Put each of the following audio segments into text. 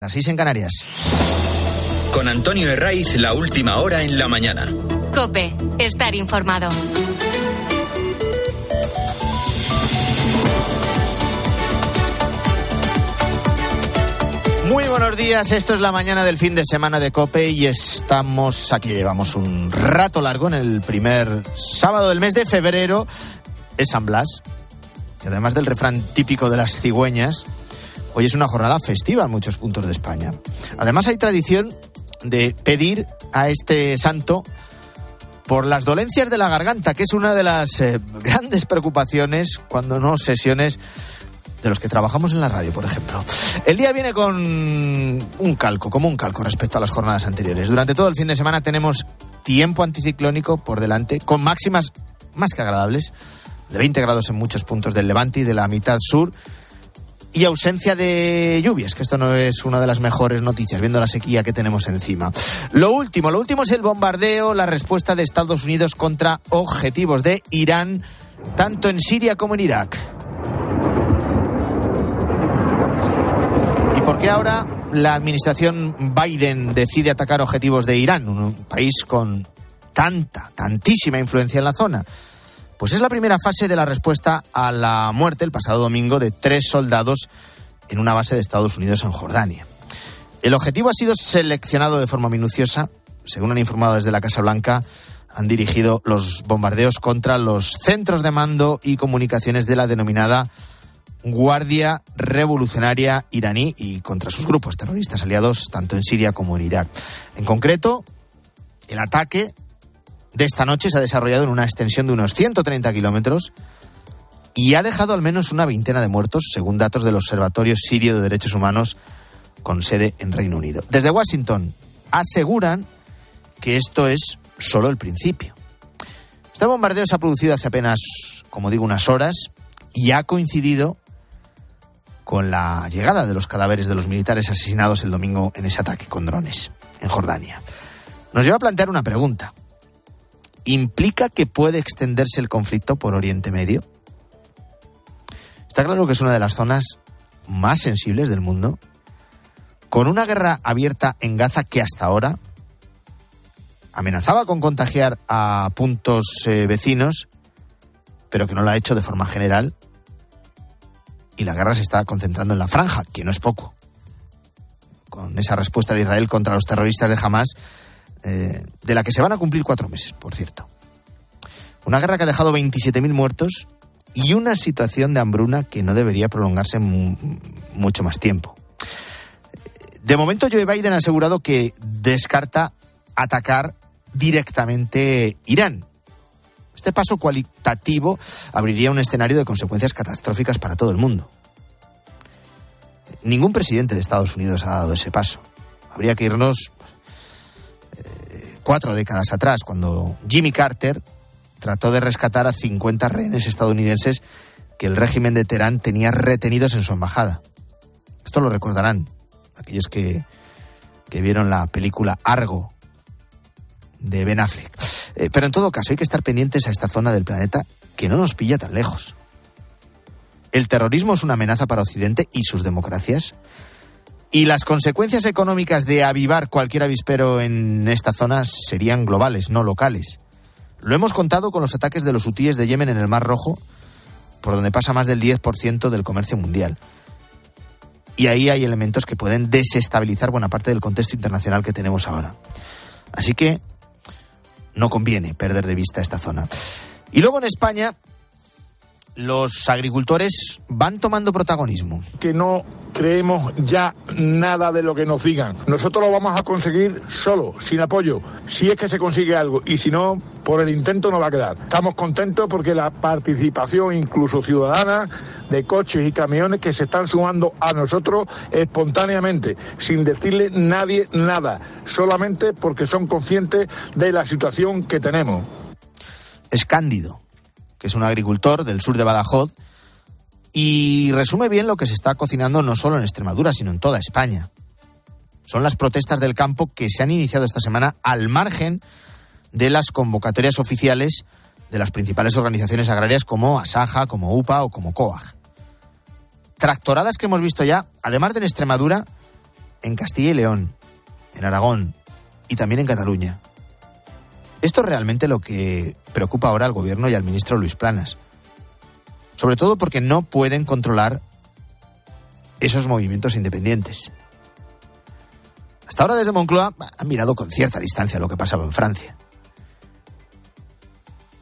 Las seis en Canarias. Con Antonio Herraiz, la última hora en la mañana. Cope, estar informado. Muy buenos días, esto es la mañana del fin de semana de Cope y estamos aquí, llevamos un rato largo en el primer sábado del mes de febrero, es San Blas, y además del refrán típico de las cigüeñas, hoy es una jornada festiva en muchos puntos de España. Además hay tradición de pedir a este santo por las dolencias de la garganta, que es una de las eh, grandes preocupaciones cuando no sesiones de los que trabajamos en la radio, por ejemplo. El día viene con un calco, como un calco respecto a las jornadas anteriores. Durante todo el fin de semana tenemos tiempo anticiclónico por delante, con máximas más que agradables, de 20 grados en muchos puntos del levante y de la mitad sur, y ausencia de lluvias, que esto no es una de las mejores noticias, viendo la sequía que tenemos encima. Lo último, lo último es el bombardeo, la respuesta de Estados Unidos contra objetivos de Irán, tanto en Siria como en Irak. ¿Y por qué ahora la administración Biden decide atacar objetivos de Irán, un país con tanta, tantísima influencia en la zona? Pues es la primera fase de la respuesta a la muerte el pasado domingo de tres soldados en una base de Estados Unidos en Jordania. El objetivo ha sido seleccionado de forma minuciosa. Según han informado desde la Casa Blanca, han dirigido los bombardeos contra los centros de mando y comunicaciones de la denominada Guardia Revolucionaria iraní y contra sus grupos terroristas aliados tanto en Siria como en Irak. En concreto, el ataque de esta noche se ha desarrollado en una extensión de unos 130 kilómetros y ha dejado al menos una veintena de muertos, según datos del Observatorio Sirio de Derechos Humanos con sede en Reino Unido. Desde Washington aseguran que esto es solo el principio. Este bombardeo se ha producido hace apenas, como digo, unas horas y ha coincidido con la llegada de los cadáveres de los militares asesinados el domingo en ese ataque con drones en Jordania. Nos lleva a plantear una pregunta. ¿Implica que puede extenderse el conflicto por Oriente Medio? Está claro que es una de las zonas más sensibles del mundo, con una guerra abierta en Gaza que hasta ahora amenazaba con contagiar a puntos eh, vecinos, pero que no lo ha hecho de forma general, y la guerra se está concentrando en la franja, que no es poco. Con esa respuesta de Israel contra los terroristas de Hamas, eh, de la que se van a cumplir cuatro meses, por cierto. Una guerra que ha dejado 27.000 muertos y una situación de hambruna que no debería prolongarse mucho más tiempo. De momento, Joe Biden ha asegurado que descarta atacar directamente Irán. Este paso cualitativo abriría un escenario de consecuencias catastróficas para todo el mundo. Ningún presidente de Estados Unidos ha dado ese paso. Habría que irnos cuatro décadas atrás, cuando Jimmy Carter trató de rescatar a 50 rehenes estadounidenses que el régimen de Teherán tenía retenidos en su embajada. Esto lo recordarán aquellos que, que vieron la película Argo de Ben Affleck. Eh, pero en todo caso hay que estar pendientes a esta zona del planeta que no nos pilla tan lejos. El terrorismo es una amenaza para Occidente y sus democracias. Y las consecuencias económicas de avivar cualquier avispero en esta zona serían globales, no locales. Lo hemos contado con los ataques de los hutíes de Yemen en el Mar Rojo, por donde pasa más del 10% del comercio mundial. Y ahí hay elementos que pueden desestabilizar buena parte del contexto internacional que tenemos ahora. Así que no conviene perder de vista esta zona. Y luego en España, los agricultores van tomando protagonismo. Que no creemos ya nada de lo que nos digan. Nosotros lo vamos a conseguir solo, sin apoyo, si es que se consigue algo. Y si no, por el intento no va a quedar. Estamos contentos porque la participación, incluso ciudadana, de coches y camiones que se están sumando a nosotros espontáneamente, sin decirle nadie nada, solamente porque son conscientes de la situación que tenemos. Es Cándido que es un agricultor del sur de Badajoz, y resume bien lo que se está cocinando no solo en Extremadura, sino en toda España. Son las protestas del campo que se han iniciado esta semana al margen de las convocatorias oficiales de las principales organizaciones agrarias como Asaja, como UPA o como COAG. Tractoradas que hemos visto ya, además de en Extremadura, en Castilla y León, en Aragón y también en Cataluña. Esto es realmente lo que preocupa ahora al gobierno y al ministro Luis Planas. Sobre todo porque no pueden controlar esos movimientos independientes. Hasta ahora desde Moncloa han mirado con cierta distancia lo que pasaba en Francia.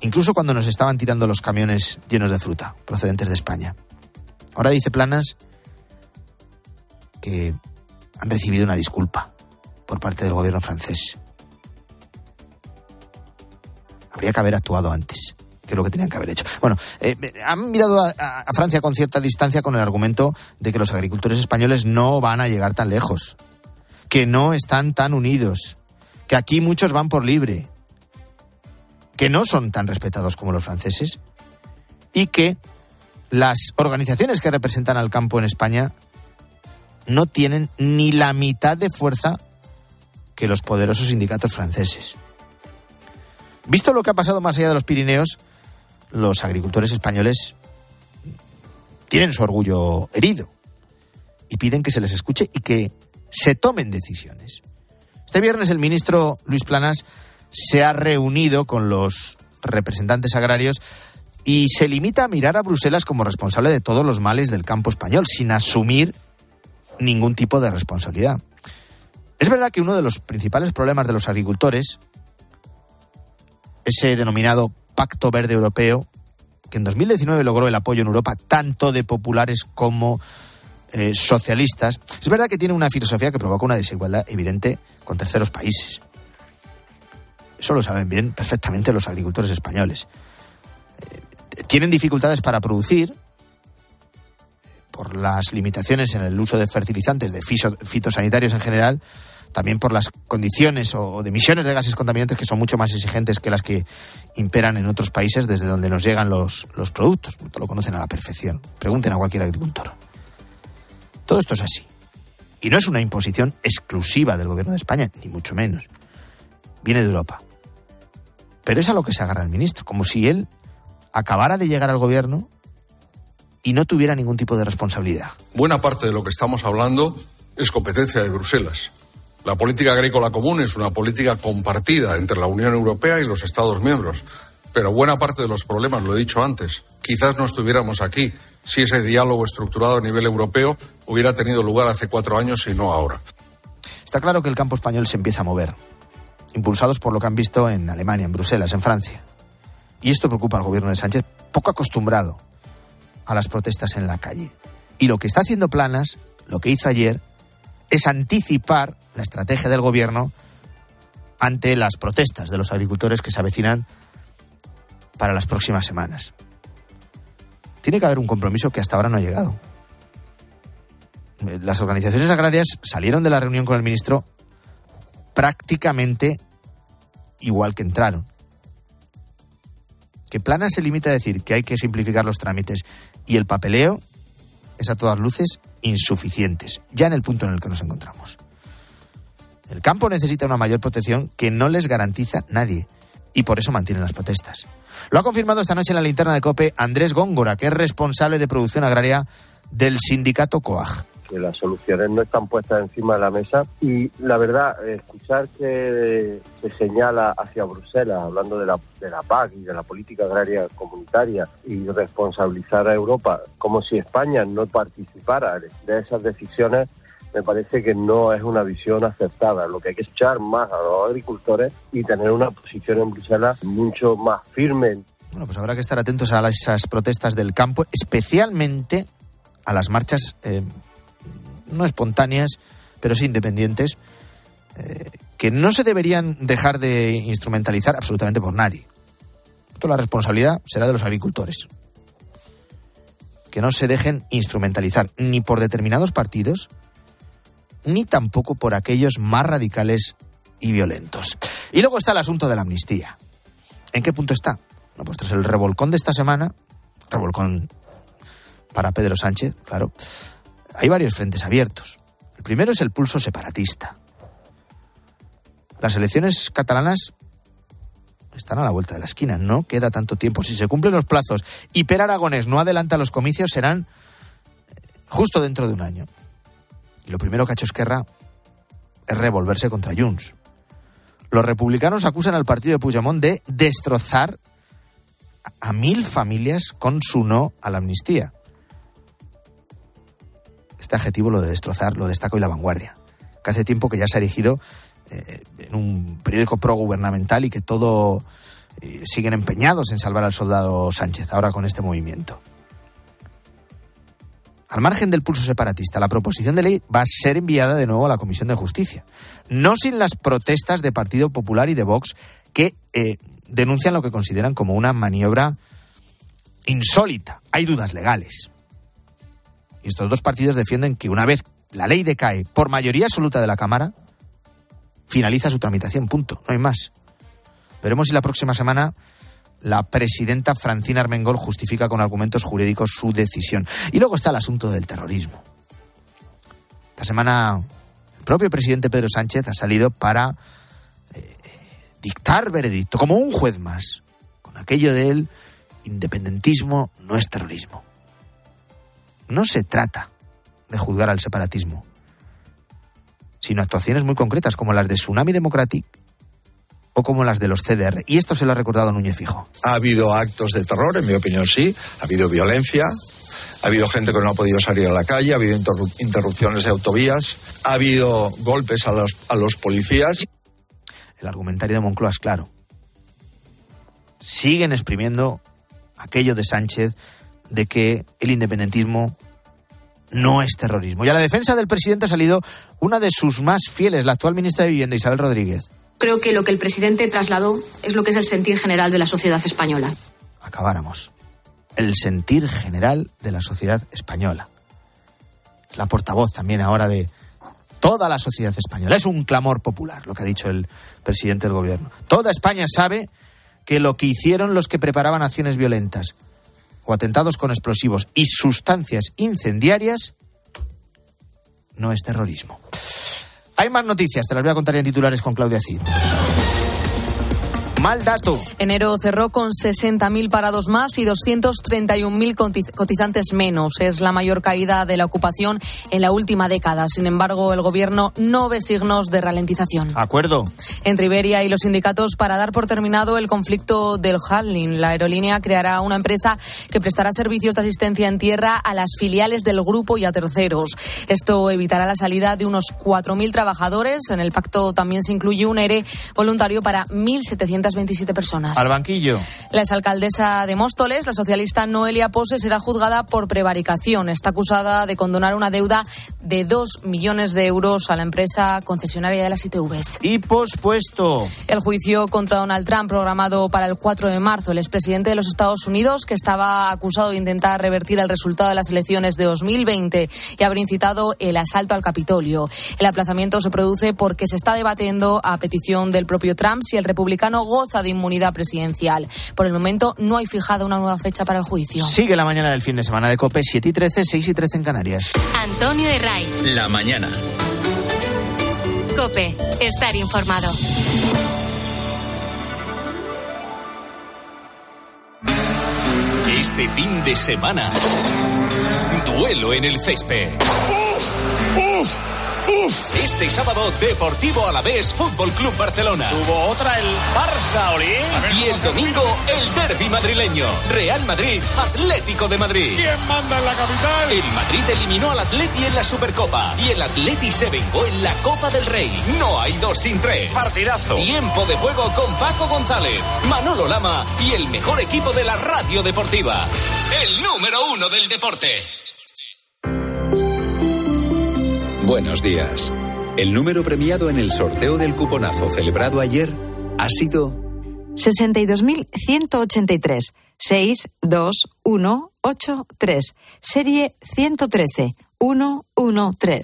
Incluso cuando nos estaban tirando los camiones llenos de fruta procedentes de España. Ahora dice Planas que han recibido una disculpa por parte del gobierno francés. Habría que haber actuado antes, que es lo que tenían que haber hecho. Bueno, eh, han mirado a, a Francia con cierta distancia con el argumento de que los agricultores españoles no van a llegar tan lejos, que no están tan unidos, que aquí muchos van por libre, que no son tan respetados como los franceses y que las organizaciones que representan al campo en España no tienen ni la mitad de fuerza que los poderosos sindicatos franceses. Visto lo que ha pasado más allá de los Pirineos, los agricultores españoles tienen su orgullo herido y piden que se les escuche y que se tomen decisiones. Este viernes el ministro Luis Planas se ha reunido con los representantes agrarios y se limita a mirar a Bruselas como responsable de todos los males del campo español, sin asumir ningún tipo de responsabilidad. Es verdad que uno de los principales problemas de los agricultores, ese denominado Pacto Verde Europeo, que en 2019 logró el apoyo en Europa tanto de populares como eh, socialistas, es verdad que tiene una filosofía que provoca una desigualdad evidente con terceros países. Eso lo saben bien perfectamente los agricultores españoles. Eh, tienen dificultades para producir, por las limitaciones en el uso de fertilizantes, de fitosanitarios en general, también por las condiciones o de emisiones de gases contaminantes que son mucho más exigentes que las que imperan en otros países desde donde nos llegan los, los productos. Lo conocen a la perfección. Pregunten a cualquier agricultor. Todo esto es así. Y no es una imposición exclusiva del gobierno de España, ni mucho menos. Viene de Europa. Pero es a lo que se agarra el ministro, como si él acabara de llegar al gobierno y no tuviera ningún tipo de responsabilidad. Buena parte de lo que estamos hablando es competencia de Bruselas. La política agrícola común es una política compartida entre la Unión Europea y los Estados miembros. Pero buena parte de los problemas, lo he dicho antes, quizás no estuviéramos aquí si ese diálogo estructurado a nivel europeo hubiera tenido lugar hace cuatro años y no ahora. Está claro que el campo español se empieza a mover, impulsados por lo que han visto en Alemania, en Bruselas, en Francia. Y esto preocupa al gobierno de Sánchez, poco acostumbrado a las protestas en la calle. Y lo que está haciendo Planas, lo que hizo ayer, es anticipar la estrategia del gobierno ante las protestas de los agricultores que se avecinan para las próximas semanas. Tiene que haber un compromiso que hasta ahora no ha llegado. Las organizaciones agrarias salieron de la reunión con el ministro prácticamente igual que entraron. Que Planas se limita a decir que hay que simplificar los trámites y el papeleo es a todas luces insuficientes, ya en el punto en el que nos encontramos. El campo necesita una mayor protección que no les garantiza nadie y por eso mantienen las protestas. Lo ha confirmado esta noche en la linterna de COPE Andrés Góngora, que es responsable de producción agraria del sindicato COAG que las soluciones no están puestas encima de la mesa y la verdad, escuchar que se señala hacia Bruselas, hablando de la, de la PAC y de la política agraria comunitaria y responsabilizar a Europa como si España no participara de esas decisiones, me parece que no es una visión aceptada. Lo que hay que echar más a los agricultores y tener una posición en Bruselas mucho más firme. Bueno, pues habrá que estar atentos a esas protestas del campo, especialmente a las marchas eh, no espontáneas, pero sí independientes, eh, que no se deberían dejar de instrumentalizar absolutamente por nadie. Toda la responsabilidad será de los agricultores. Que no se dejen instrumentalizar ni por determinados partidos, ni tampoco por aquellos más radicales y violentos. Y luego está el asunto de la amnistía. ¿En qué punto está? No, pues tras el revolcón de esta semana, revolcón para Pedro Sánchez, claro, hay varios frentes abiertos. El primero es el pulso separatista. Las elecciones catalanas están a la vuelta de la esquina, no queda tanto tiempo. Si se cumplen los plazos y Per Aragonés no adelanta los comicios, serán eh, justo dentro de un año. Y lo primero que ha hecho Esquerra es revolverse contra Junts. Los republicanos acusan al partido de Puigdemont de destrozar a mil familias con su no a la amnistía. Este adjetivo, lo de destrozar, lo destaca hoy la vanguardia, que hace tiempo que ya se ha erigido eh, en un periódico pro-gubernamental y que todo eh, siguen empeñados en salvar al soldado Sánchez, ahora con este movimiento. Al margen del pulso separatista, la proposición de ley va a ser enviada de nuevo a la Comisión de Justicia. No sin las protestas de Partido Popular y de Vox que eh, denuncian lo que consideran como una maniobra insólita. Hay dudas legales. Y estos dos partidos defienden que una vez la ley decae por mayoría absoluta de la Cámara, finaliza su tramitación, punto, no hay más. Veremos si la próxima semana la presidenta Francina Armengol justifica con argumentos jurídicos su decisión. Y luego está el asunto del terrorismo. Esta semana el propio presidente Pedro Sánchez ha salido para eh, dictar veredicto, como un juez más, con aquello del independentismo no es terrorismo. No se trata de juzgar al separatismo, sino actuaciones muy concretas como las de Tsunami Democratic o como las de los CDR. Y esto se lo ha recordado Núñez Fijo. Ha habido actos de terror, en mi opinión sí, ha habido violencia, ha habido gente que no ha podido salir a la calle, ha habido interrupciones de autovías, ha habido golpes a los, a los policías. El argumentario de Moncloa es claro. Siguen exprimiendo aquello de Sánchez de que el independentismo no es terrorismo. Y a la defensa del presidente ha salido una de sus más fieles, la actual ministra de Vivienda, Isabel Rodríguez. Creo que lo que el presidente trasladó es lo que es el sentir general de la sociedad española. Acabáramos. El sentir general de la sociedad española. Es la portavoz también ahora de toda la sociedad española. Es un clamor popular, lo que ha dicho el presidente del gobierno. Toda España sabe que lo que hicieron los que preparaban acciones violentas o atentados con explosivos y sustancias incendiarias no es terrorismo. Hay más noticias, te las voy a contar en titulares con Claudia Cid. Mal dato. Enero cerró con 60.000 parados más y 231.000 cotizantes menos. Es la mayor caída de la ocupación en la última década. Sin embargo, el gobierno no ve signos de ralentización. Acuerdo. Entre Iberia y los sindicatos, para dar por terminado el conflicto del Handling, la aerolínea creará una empresa que prestará servicios de asistencia en tierra a las filiales del grupo y a terceros. Esto evitará la salida de unos 4.000 trabajadores. En el pacto también se incluye un ERE voluntario para 1.700 27 personas. Al banquillo. La exalcaldesa de Móstoles, la socialista Noelia Pose, será juzgada por prevaricación. Está acusada de condonar una deuda de 2 millones de euros a la empresa concesionaria de las ITVs. Y pospuesto. El juicio contra Donald Trump, programado para el 4 de marzo, el expresidente de los Estados Unidos, que estaba acusado de intentar revertir el resultado de las elecciones de 2020 y haber incitado el asalto al Capitolio. El aplazamiento se produce porque se está debatiendo a petición del propio Trump si el republicano goza de inmunidad presidencial. Por el momento no hay fijada una nueva fecha para el juicio. Sigue la mañana del fin de semana de COPE 7 y 13, 6 y 13 en Canarias. Antonio de Ray. La mañana. COPE. Estar informado. Este fin de semana. Duelo en el césped. Este sábado, Deportivo Alavés Fútbol Club Barcelona. Tuvo otra el Barça, Oli. Y el domingo, el derby madrileño. Real Madrid, Atlético de Madrid. ¿Quién manda en la capital? El Madrid eliminó al Atleti en la Supercopa. Y el Atleti se vengó en la Copa del Rey. No hay dos sin tres. Partidazo. Tiempo de juego con Paco González, Manolo Lama y el mejor equipo de la radio deportiva. El número uno del deporte. Buenos días. El número premiado en el sorteo del cuponazo celebrado ayer ha sido 62.183 62183 serie 113 113.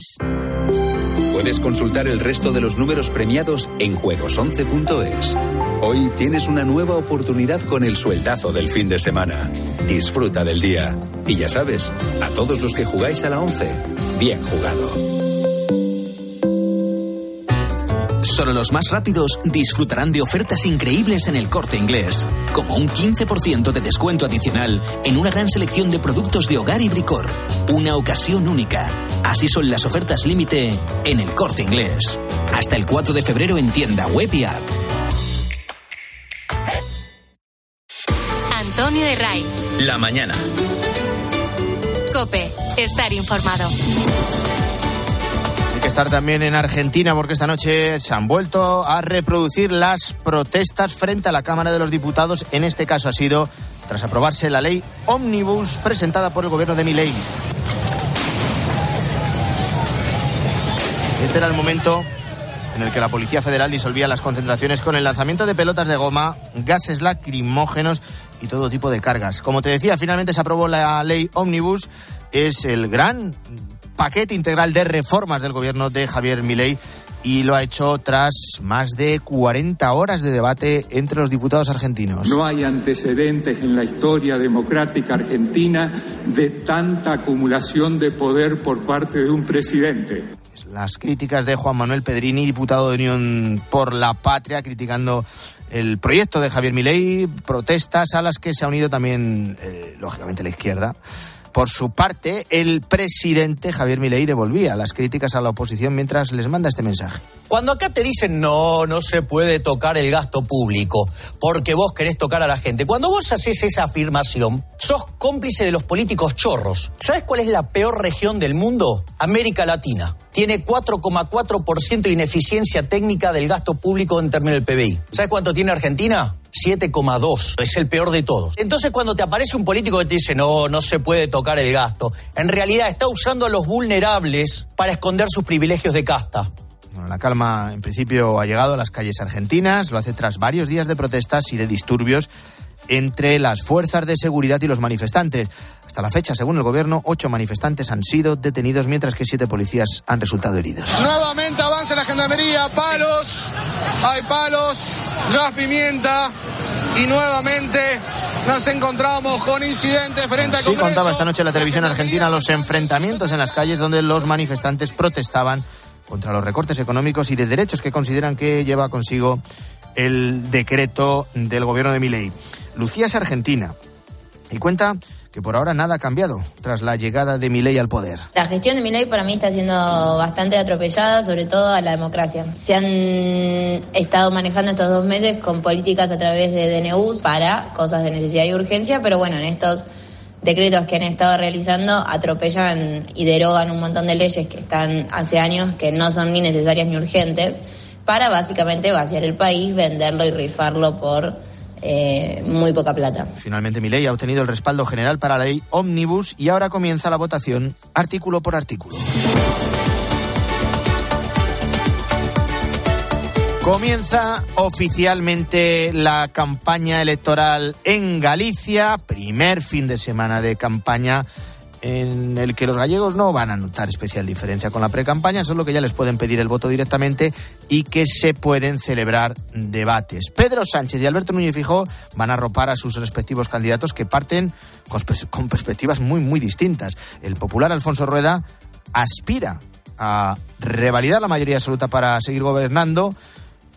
Puedes consultar el resto de los números premiados en juegos11.es. Hoy tienes una nueva oportunidad con el sueldazo del fin de semana. Disfruta del día. Y ya sabes, a todos los que jugáis a la 11, bien jugado. Solo los más rápidos disfrutarán de ofertas increíbles en el corte inglés, como un 15% de descuento adicional en una gran selección de productos de hogar y bricor. Una ocasión única. Así son las ofertas límite en el corte inglés. Hasta el 4 de febrero en tienda web y app. Antonio de Ray. La mañana. Cope. Estar informado. Estar también en Argentina porque esta noche se han vuelto a reproducir las protestas frente a la Cámara de los Diputados. En este caso ha sido tras aprobarse la ley Omnibus presentada por el gobierno de Milei. Este era el momento en el que la Policía Federal disolvía las concentraciones con el lanzamiento de pelotas de goma, gases lacrimógenos y todo tipo de cargas. Como te decía, finalmente se aprobó la ley Omnibus. Es el gran paquete integral de reformas del gobierno de Javier Milei y lo ha hecho tras más de 40 horas de debate entre los diputados argentinos. No hay antecedentes en la historia democrática argentina de tanta acumulación de poder por parte de un presidente. Las críticas de Juan Manuel Pedrini, diputado de Unión por la Patria, criticando el proyecto de Javier Milei, protestas a las que se ha unido también, eh, lógicamente, la izquierda. Por su parte, el presidente Javier Milei devolvía las críticas a la oposición mientras les manda este mensaje. Cuando acá te dicen no, no se puede tocar el gasto público porque vos querés tocar a la gente, cuando vos haces esa afirmación, sos cómplice de los políticos chorros. ¿Sabes cuál es la peor región del mundo? América Latina. Tiene 4,4% de ineficiencia técnica del gasto público en términos del PBI. ¿Sabes cuánto tiene Argentina? 7,2. Es el peor de todos. Entonces, cuando te aparece un político que te dice, no, no se puede tocar el gasto, en realidad está usando a los vulnerables para esconder sus privilegios de casta. Bueno, la calma, en principio, ha llegado a las calles argentinas. Lo hace tras varios días de protestas y de disturbios entre las fuerzas de seguridad y los manifestantes. Hasta la fecha, según el gobierno, ocho manifestantes han sido detenidos, mientras que siete policías han resultado heridos. Nuevamente avanza la gendarmería, palos, hay palos, gas pimienta y nuevamente nos encontramos con incidentes frente al Sí Congreso. contaba esta noche la televisión argentina los enfrentamientos en las calles donde los manifestantes protestaban contra los recortes económicos y de derechos que consideran que lleva consigo el decreto del gobierno de Milei. Lucía es argentina y cuenta que por ahora nada ha cambiado tras la llegada de Milei al poder. La gestión de Milei para mí está siendo bastante atropellada, sobre todo a la democracia. Se han estado manejando estos dos meses con políticas a través de DNUs para cosas de necesidad y urgencia, pero bueno, en estos decretos que han estado realizando atropellan y derogan un montón de leyes que están hace años que no son ni necesarias ni urgentes para básicamente vaciar el país, venderlo y rifarlo por eh, muy poca plata. Finalmente Milei ha obtenido el respaldo general para la ley Omnibus y ahora comienza la votación artículo por artículo. Comienza oficialmente la campaña electoral en Galicia, primer fin de semana de campaña en el que los gallegos no van a notar especial diferencia con la precampaña, solo que ya les pueden pedir el voto directamente y que se pueden celebrar debates. Pedro Sánchez y Alberto Núñez Fijó van a arropar a sus respectivos candidatos que parten con, con perspectivas muy, muy distintas. El popular Alfonso Rueda aspira a revalidar la mayoría absoluta para seguir gobernando.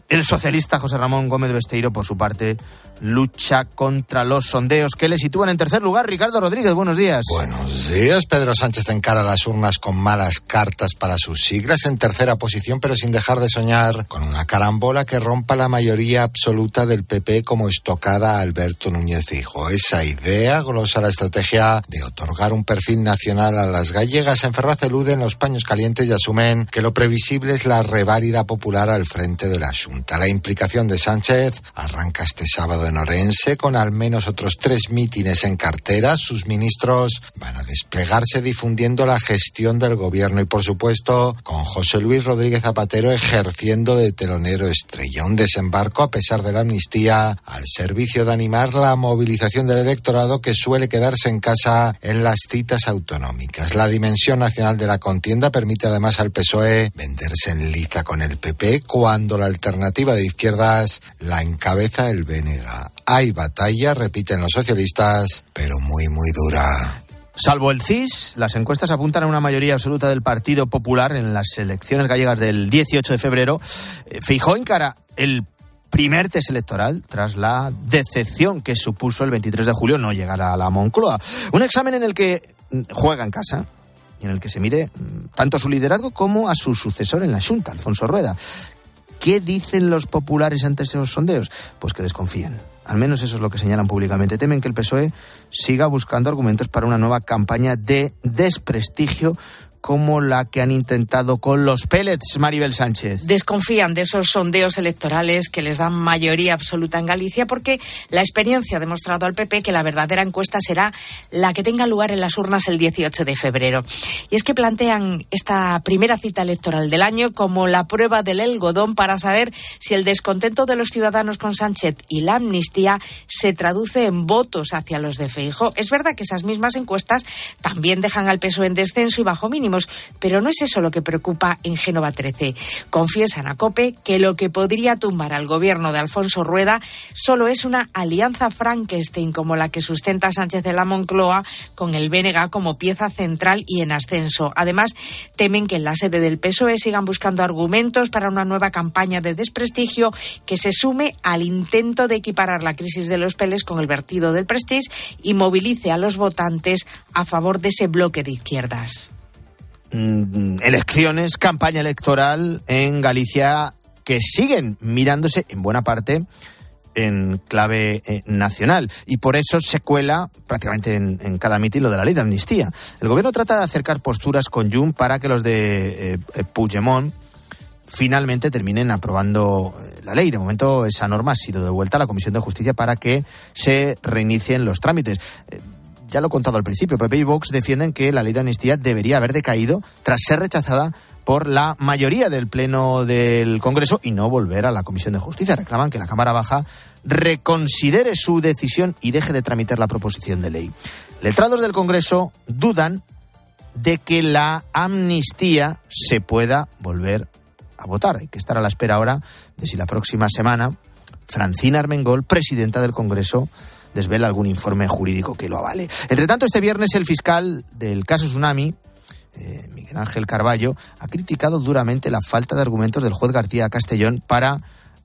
El socialista José Ramón Gómez Besteiro, por su parte, lucha contra los sondeos que le sitúan en tercer lugar. Ricardo Rodríguez, buenos días. Buenos días. Pedro Sánchez encara las urnas con malas cartas para sus siglas en tercera posición, pero sin dejar de soñar con una carambola que rompa la mayoría absoluta del PP como estocada Alberto Núñez Fijo. Esa idea glosa la estrategia de otorgar un perfil nacional a las gallegas. En Ferraz eluden los paños calientes y asumen que lo previsible es la reválida popular al frente de la Junta. La implicación de Sánchez arranca este sábado en Orense con al menos otros tres mítines en cartera. Sus ministros van a desplegarse difundiendo la gestión del gobierno y, por supuesto, con José Luis Rodríguez Zapatero ejerciendo de telonero estrella. Un desembarco, a pesar de la amnistía, al servicio de animar la movilización del electorado que suele quedarse en casa en las citas autonómicas. La dimensión nacional de la contienda permite además al PSOE venderse en liza con el PP cuando la alternativa de izquierdas la encabeza el BNG. Hay batalla, repiten los socialistas, pero muy, muy dura. Salvo el CIS, las encuestas apuntan a una mayoría absoluta del Partido Popular en las elecciones gallegas del 18 de febrero. Eh, Fijó encara el primer test electoral tras la decepción que supuso el 23 de julio no llegar a la Moncloa. Un examen en el que mm, juega en casa y en el que se mide mm, tanto a su liderazgo como a su sucesor en la Junta, Alfonso Rueda, qué dicen los populares ante esos sondeos? Pues que desconfían. Al menos eso es lo que señalan públicamente. Temen que el PSOE siga buscando argumentos para una nueva campaña de desprestigio como la que han intentado con los pellets, Maribel Sánchez. Desconfían de esos sondeos electorales que les dan mayoría absoluta en Galicia porque la experiencia ha demostrado al PP que la verdadera encuesta será la que tenga lugar en las urnas el 18 de febrero. Y es que plantean esta primera cita electoral del año como la prueba del algodón para saber si el descontento de los ciudadanos con Sánchez y la amnistía se traduce en votos hacia los de Feijo. Es verdad que esas mismas encuestas también dejan al PSOE en descenso y bajo mínimo pero no es eso lo que preocupa en Génova 13. Confiesan a COPE que lo que podría tumbar al gobierno de Alfonso Rueda solo es una alianza Frankenstein como la que sustenta Sánchez de la Moncloa con el BNG como pieza central y en ascenso. Además, temen que en la sede del PSOE sigan buscando argumentos para una nueva campaña de desprestigio que se sume al intento de equiparar la crisis de los peles con el vertido del Prestige y movilice a los votantes a favor de ese bloque de izquierdas. Mm, elecciones, campaña electoral en Galicia que siguen mirándose en buena parte en clave eh, nacional y por eso se cuela prácticamente en, cada mitin lo de la ley de amnistía. El gobierno trata de acercar posturas con Jun para que los de eh, eh, Puigdemont finalmente terminen aprobando la ley. De momento esa norma ha sido devuelta a la Comisión de Justicia para que se reinicien los trámites ya lo he contado al principio, PP y Vox defienden que la ley de amnistía debería haber decaído tras ser rechazada por la mayoría del Pleno del Congreso y no volver a la Comisión de Justicia. Reclaman que la Cámara Baja reconsidere su decisión y deje de tramitar la proposición de ley. Letrados del Congreso dudan de que la amnistía se pueda volver a votar. Hay que estar a la espera ahora de si la próxima semana Francina Armengol, presidenta del Congreso, desvela algún informe jurídico que lo avale. Entre tanto, este viernes el fiscal del caso Tsunami, eh, Miguel Ángel Carballo, ha criticado duramente la falta de argumentos del juez García Castellón para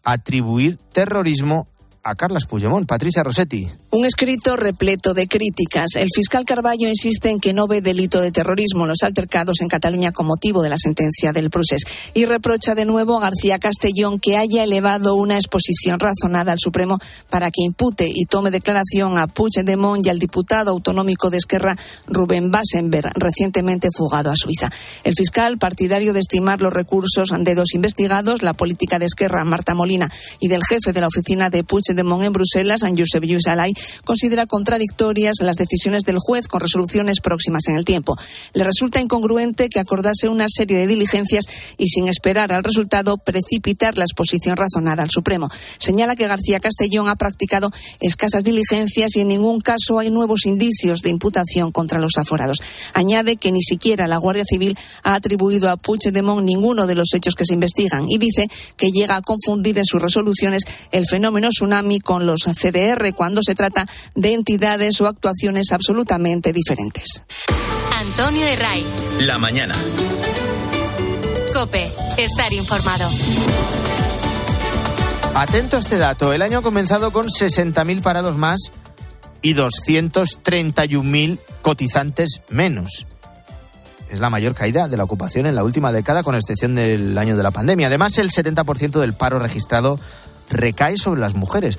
atribuir terrorismo a Carlas Puigdemont. Patricia Rossetti. Un escrito repleto de críticas. El fiscal Carballo insiste en que no ve delito de terrorismo los altercados en Cataluña con motivo de la sentencia del Prusés y reprocha de nuevo a García Castellón que haya elevado una exposición razonada al Supremo para que impute y tome declaración a Puigdemont y al diputado autonómico de Esquerra Rubén Basenberg, recientemente fugado a Suiza. El fiscal, partidario de estimar los recursos de dos investigados, la política de Esquerra Marta Molina y del jefe de la oficina de Puigdemont en Bruselas, Josep Alay, considera contradictorias las decisiones del juez con resoluciones próximas en el tiempo. Le resulta incongruente que acordase una serie de diligencias y sin esperar al resultado precipitar la exposición razonada al Supremo. Señala que García Castellón ha practicado escasas diligencias y en ningún caso hay nuevos indicios de imputación contra los aforados. Añade que ni siquiera la Guardia Civil ha atribuido a Puigdemont ninguno de los hechos que se investigan y dice que llega a confundir en sus resoluciones el fenómeno tsunami con los CDR cuando se trata de entidades o actuaciones absolutamente diferentes. Antonio de Ray. La mañana. Cope, estar informado. Atento a este dato. El año ha comenzado con 60.000 parados más y 231.000 cotizantes menos. Es la mayor caída de la ocupación en la última década, con excepción del año de la pandemia. Además, el 70% del paro registrado recae sobre las mujeres.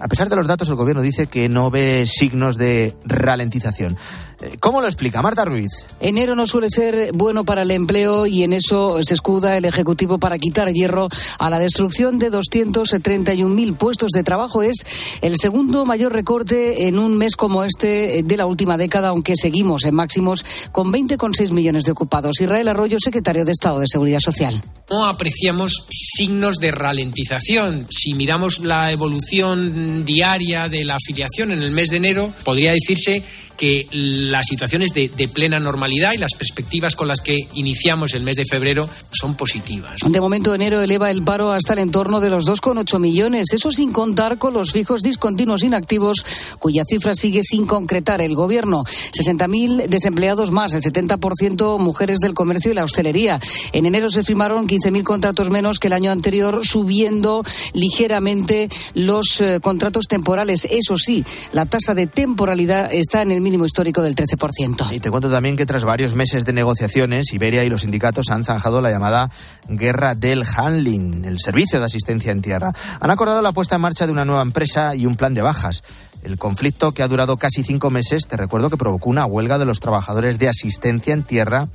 A pesar de los datos, el gobierno dice que no ve signos de ralentización. Eh, ¿Cómo lo explica Marta Ruiz? Enero no suele ser bueno para el empleo y en eso se escuda el Ejecutivo para quitar hierro a la destrucción de 231.000 puestos de trabajo. Es el segundo mayor recorte en un mes como este de la última década, aunque seguimos en máximos con 20,6 millones de ocupados. Israel Arroyo, secretario de Estado de Seguridad Social. No apreciamos signos de ralentización. Si miramos la evolución diaria de la afiliación en el mes de enero, podría decirse que la situación es de, plena normalidad y las perspectivas con las que iniciamos el mes de febrero son positivas. De momento, enero eleva el paro hasta el entorno de los 2,8 millones, eso sin contar con los fijos discontinuos inactivos, cuya cifra sigue sin concretar el gobierno. 60.000 desempleados más, el 70% mujeres del comercio y la hostelería. En enero se firmaron 15.000 contratos menos que el año anterior, subiendo ligeramente los eh, contratos temporales. Eso sí, la tasa de temporalidad está en el mínimo histórico del 13%. Y te cuento también que tras varios meses de negociaciones, Iberia y los sindicatos han zanjado la llamada guerra del handling, el servicio de asistencia en tierra. Han acordado la puesta en marcha de una nueva empresa y un plan de bajas. El conflicto que ha durado casi cinco meses, te recuerdo que provocó una huelga de los trabajadores de asistencia en tierra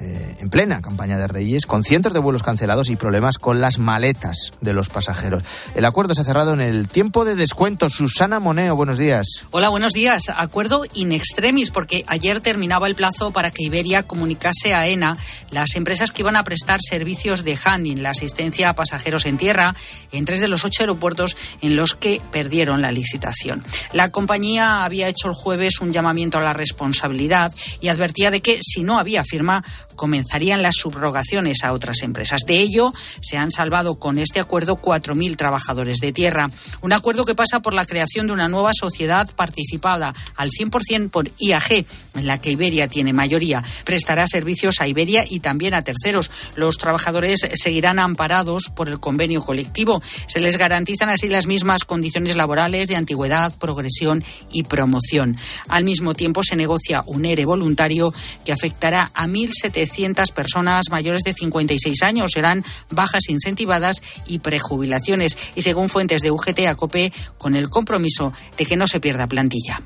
eh, en plena campaña de Reyes, con cientos de vuelos cancelados y problemas con las maletas de los pasajeros. El acuerdo se ha cerrado en el tiempo de descuento. Susana Moneo, buenos días. Hola, buenos días. Acuerdo in extremis, porque ayer terminaba el plazo para que Iberia comunicase a ENA las empresas que iban a prestar servicios de handling, la asistencia a pasajeros en tierra, en tres de los ocho aeropuertos en los que perdieron la licitación. La compañía había hecho el jueves un llamamiento a la responsabilidad y advertía de que si no había firma, comenzarían las subrogaciones a otras empresas. De ello, se han salvado con este acuerdo 4.000 trabajadores de tierra. Un acuerdo que pasa por la creación de una nueva sociedad participada al 100% por IAG, en la que Iberia tiene mayoría. Prestará servicios a Iberia y también a terceros. Los trabajadores seguirán amparados por el convenio colectivo. Se les garantizan así las mismas condiciones laborales de antigüedad, progresión y promoción. Al mismo tiempo, se negocia un ERE voluntario que afectará a 1.700 700 personas mayores de 56 años. Serán bajas incentivadas y prejubilaciones. Y según fuentes de UGT a COPE, con el compromiso de que no se pierda plantilla.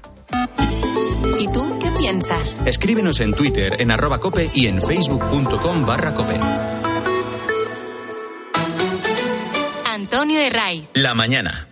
¿Y tú qué piensas? Escríbenos en Twitter, en arroba cope y en facebook.com barra cope. Antonio de Ray. La mañana.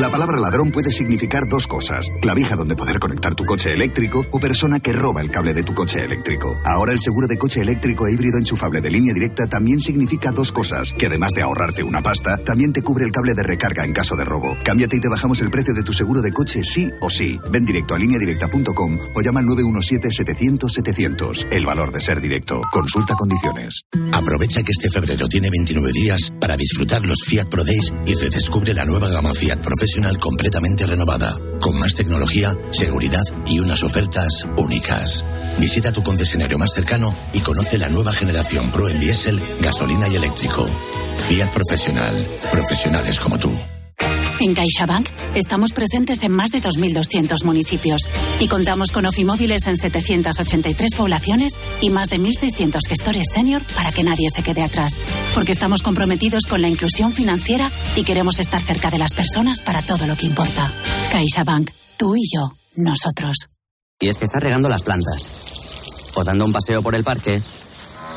La palabra ladrón puede significar dos cosas. Clavija donde poder conectar tu coche eléctrico o persona que roba el cable de tu coche eléctrico. Ahora el seguro de coche eléctrico e híbrido enchufable de línea directa también significa dos cosas. Que además de ahorrarte una pasta, también te cubre el cable de recarga en caso de robo. Cámbiate y te bajamos el precio de tu seguro de coche sí o sí. Ven directo a lineadirecta.com o llama al 917-700-700. El valor de ser directo. Consulta condiciones. Aprovecha que este febrero tiene 29 días para disfrutar los Fiat Pro Days y redescubre la nueva gama Fiat Professional completamente renovada, con más tecnología, seguridad y unas ofertas únicas. Visita tu concesionario más cercano y conoce la nueva generación Pro en diésel, gasolina y eléctrico. Fiat Profesional. Profesionales como tú. En CaixaBank estamos presentes en más de 2.200 municipios y contamos con ofimóviles en 783 poblaciones y más de 1.600 gestores senior para que nadie se quede atrás. Porque estamos comprometidos con la inclusión financiera y queremos estar cerca de las personas para todo lo que importa. CaixaBank, tú y yo, nosotros. Y es que estás regando las plantas, o dando un paseo por el parque,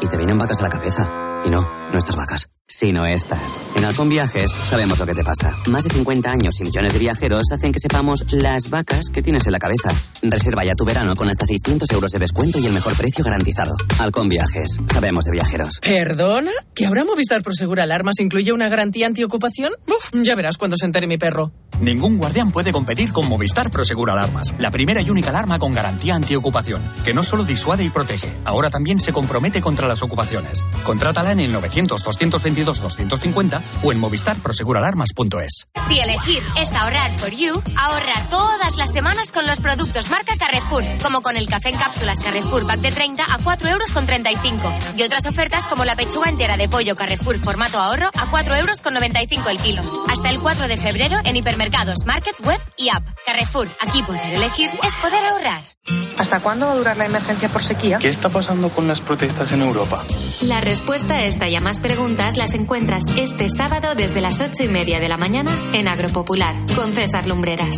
y te vienen vacas a la cabeza. Y no, estas vacas sino estas. En Halcón Viajes sabemos lo que te pasa. Más de 50 años y millones de viajeros hacen que sepamos las vacas que tienes en la cabeza. Reserva ya tu verano con hasta 600 euros de descuento y el mejor precio garantizado. Halcón Viajes. Sabemos de viajeros. ¿Perdona? ¿Que ahora Movistar Prosegur Alarmas incluye una garantía antiocupación? Uf, ya verás cuando se entere mi perro. Ningún guardián puede competir con Movistar Prosegur Alarmas, la primera y única alarma con garantía antiocupación, que no solo disuade y protege, ahora también se compromete contra las ocupaciones. Contrátala en el 900 220 250 o en movistarproseguralarmas.es. Si elegir es ahorrar for you, ahorra todas las semanas con los productos marca Carrefour, como con el café en cápsulas Carrefour Pack de 30 a 4 euros con 35 y otras ofertas como la pechuga entera de pollo Carrefour formato ahorro a 4 euros con 95 el kilo. Hasta el 4 de febrero en hipermercados, market, web y app. Carrefour, aquí poder elegir es poder ahorrar. ¿Hasta cuándo va a durar la emergencia por sequía? ¿Qué está pasando con las protestas en Europa? La respuesta a esta y a más preguntas las encuentras este sábado desde las ocho y media de la mañana en Agropopular con César Lumbreras.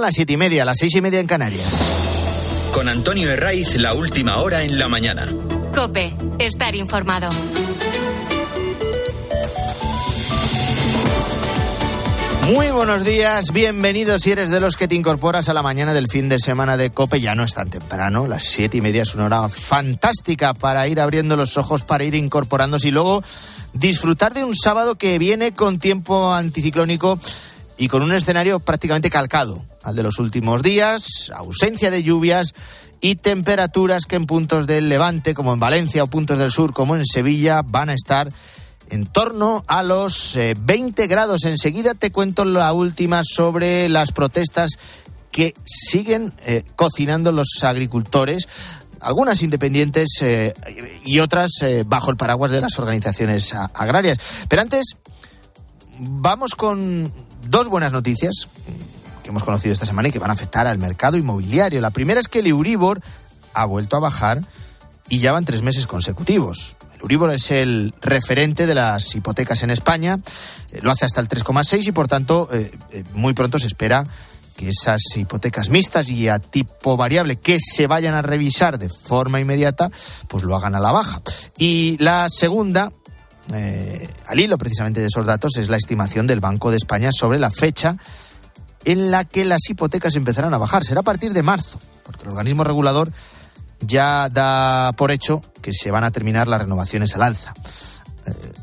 Son las siete y media, las seis y media en Canarias. Con Antonio Herraiz, la última hora en la mañana. Cope, estar informado. Muy buenos días, bienvenidos si eres de los que te incorporas a la mañana del fin de semana de Cope. Ya no es tan temprano, las siete y media es una hora fantástica para ir abriendo los ojos, para ir incorporándose y luego disfrutar de un sábado que viene con tiempo anticiclónico y con un escenario prácticamente calcado al de los últimos días, ausencia de lluvias y temperaturas que en puntos del levante, como en Valencia, o puntos del sur, como en Sevilla, van a estar en torno a los 20 eh, grados. Enseguida te cuento la última sobre las protestas que siguen eh, cocinando los agricultores, algunas independientes eh, y otras bajo el paraguas de las organizaciones agrarias. Pero antes, vamos con dos buenas noticias que hemos conocido esta semana y que van a afectar al mercado inmobiliario. La primera es que el Euribor ha vuelto a bajar y ya van tres meses consecutivos. Uribor es el referente de las hipotecas en España, eh, lo hace hasta el 3,6 y por tanto eh, eh, muy pronto se espera que esas hipotecas mixtas y a tipo variable que se vayan a revisar de forma inmediata, pues lo hagan a la baja. Y la segunda, al hilo precisamente de esos datos, es la estimación del Banco de España sobre la fecha en la que las hipotecas empezarán a bajar. Será a partir de marzo, porque el organismo regulador ya da por hecho que se van a terminar las renovaciones al alza.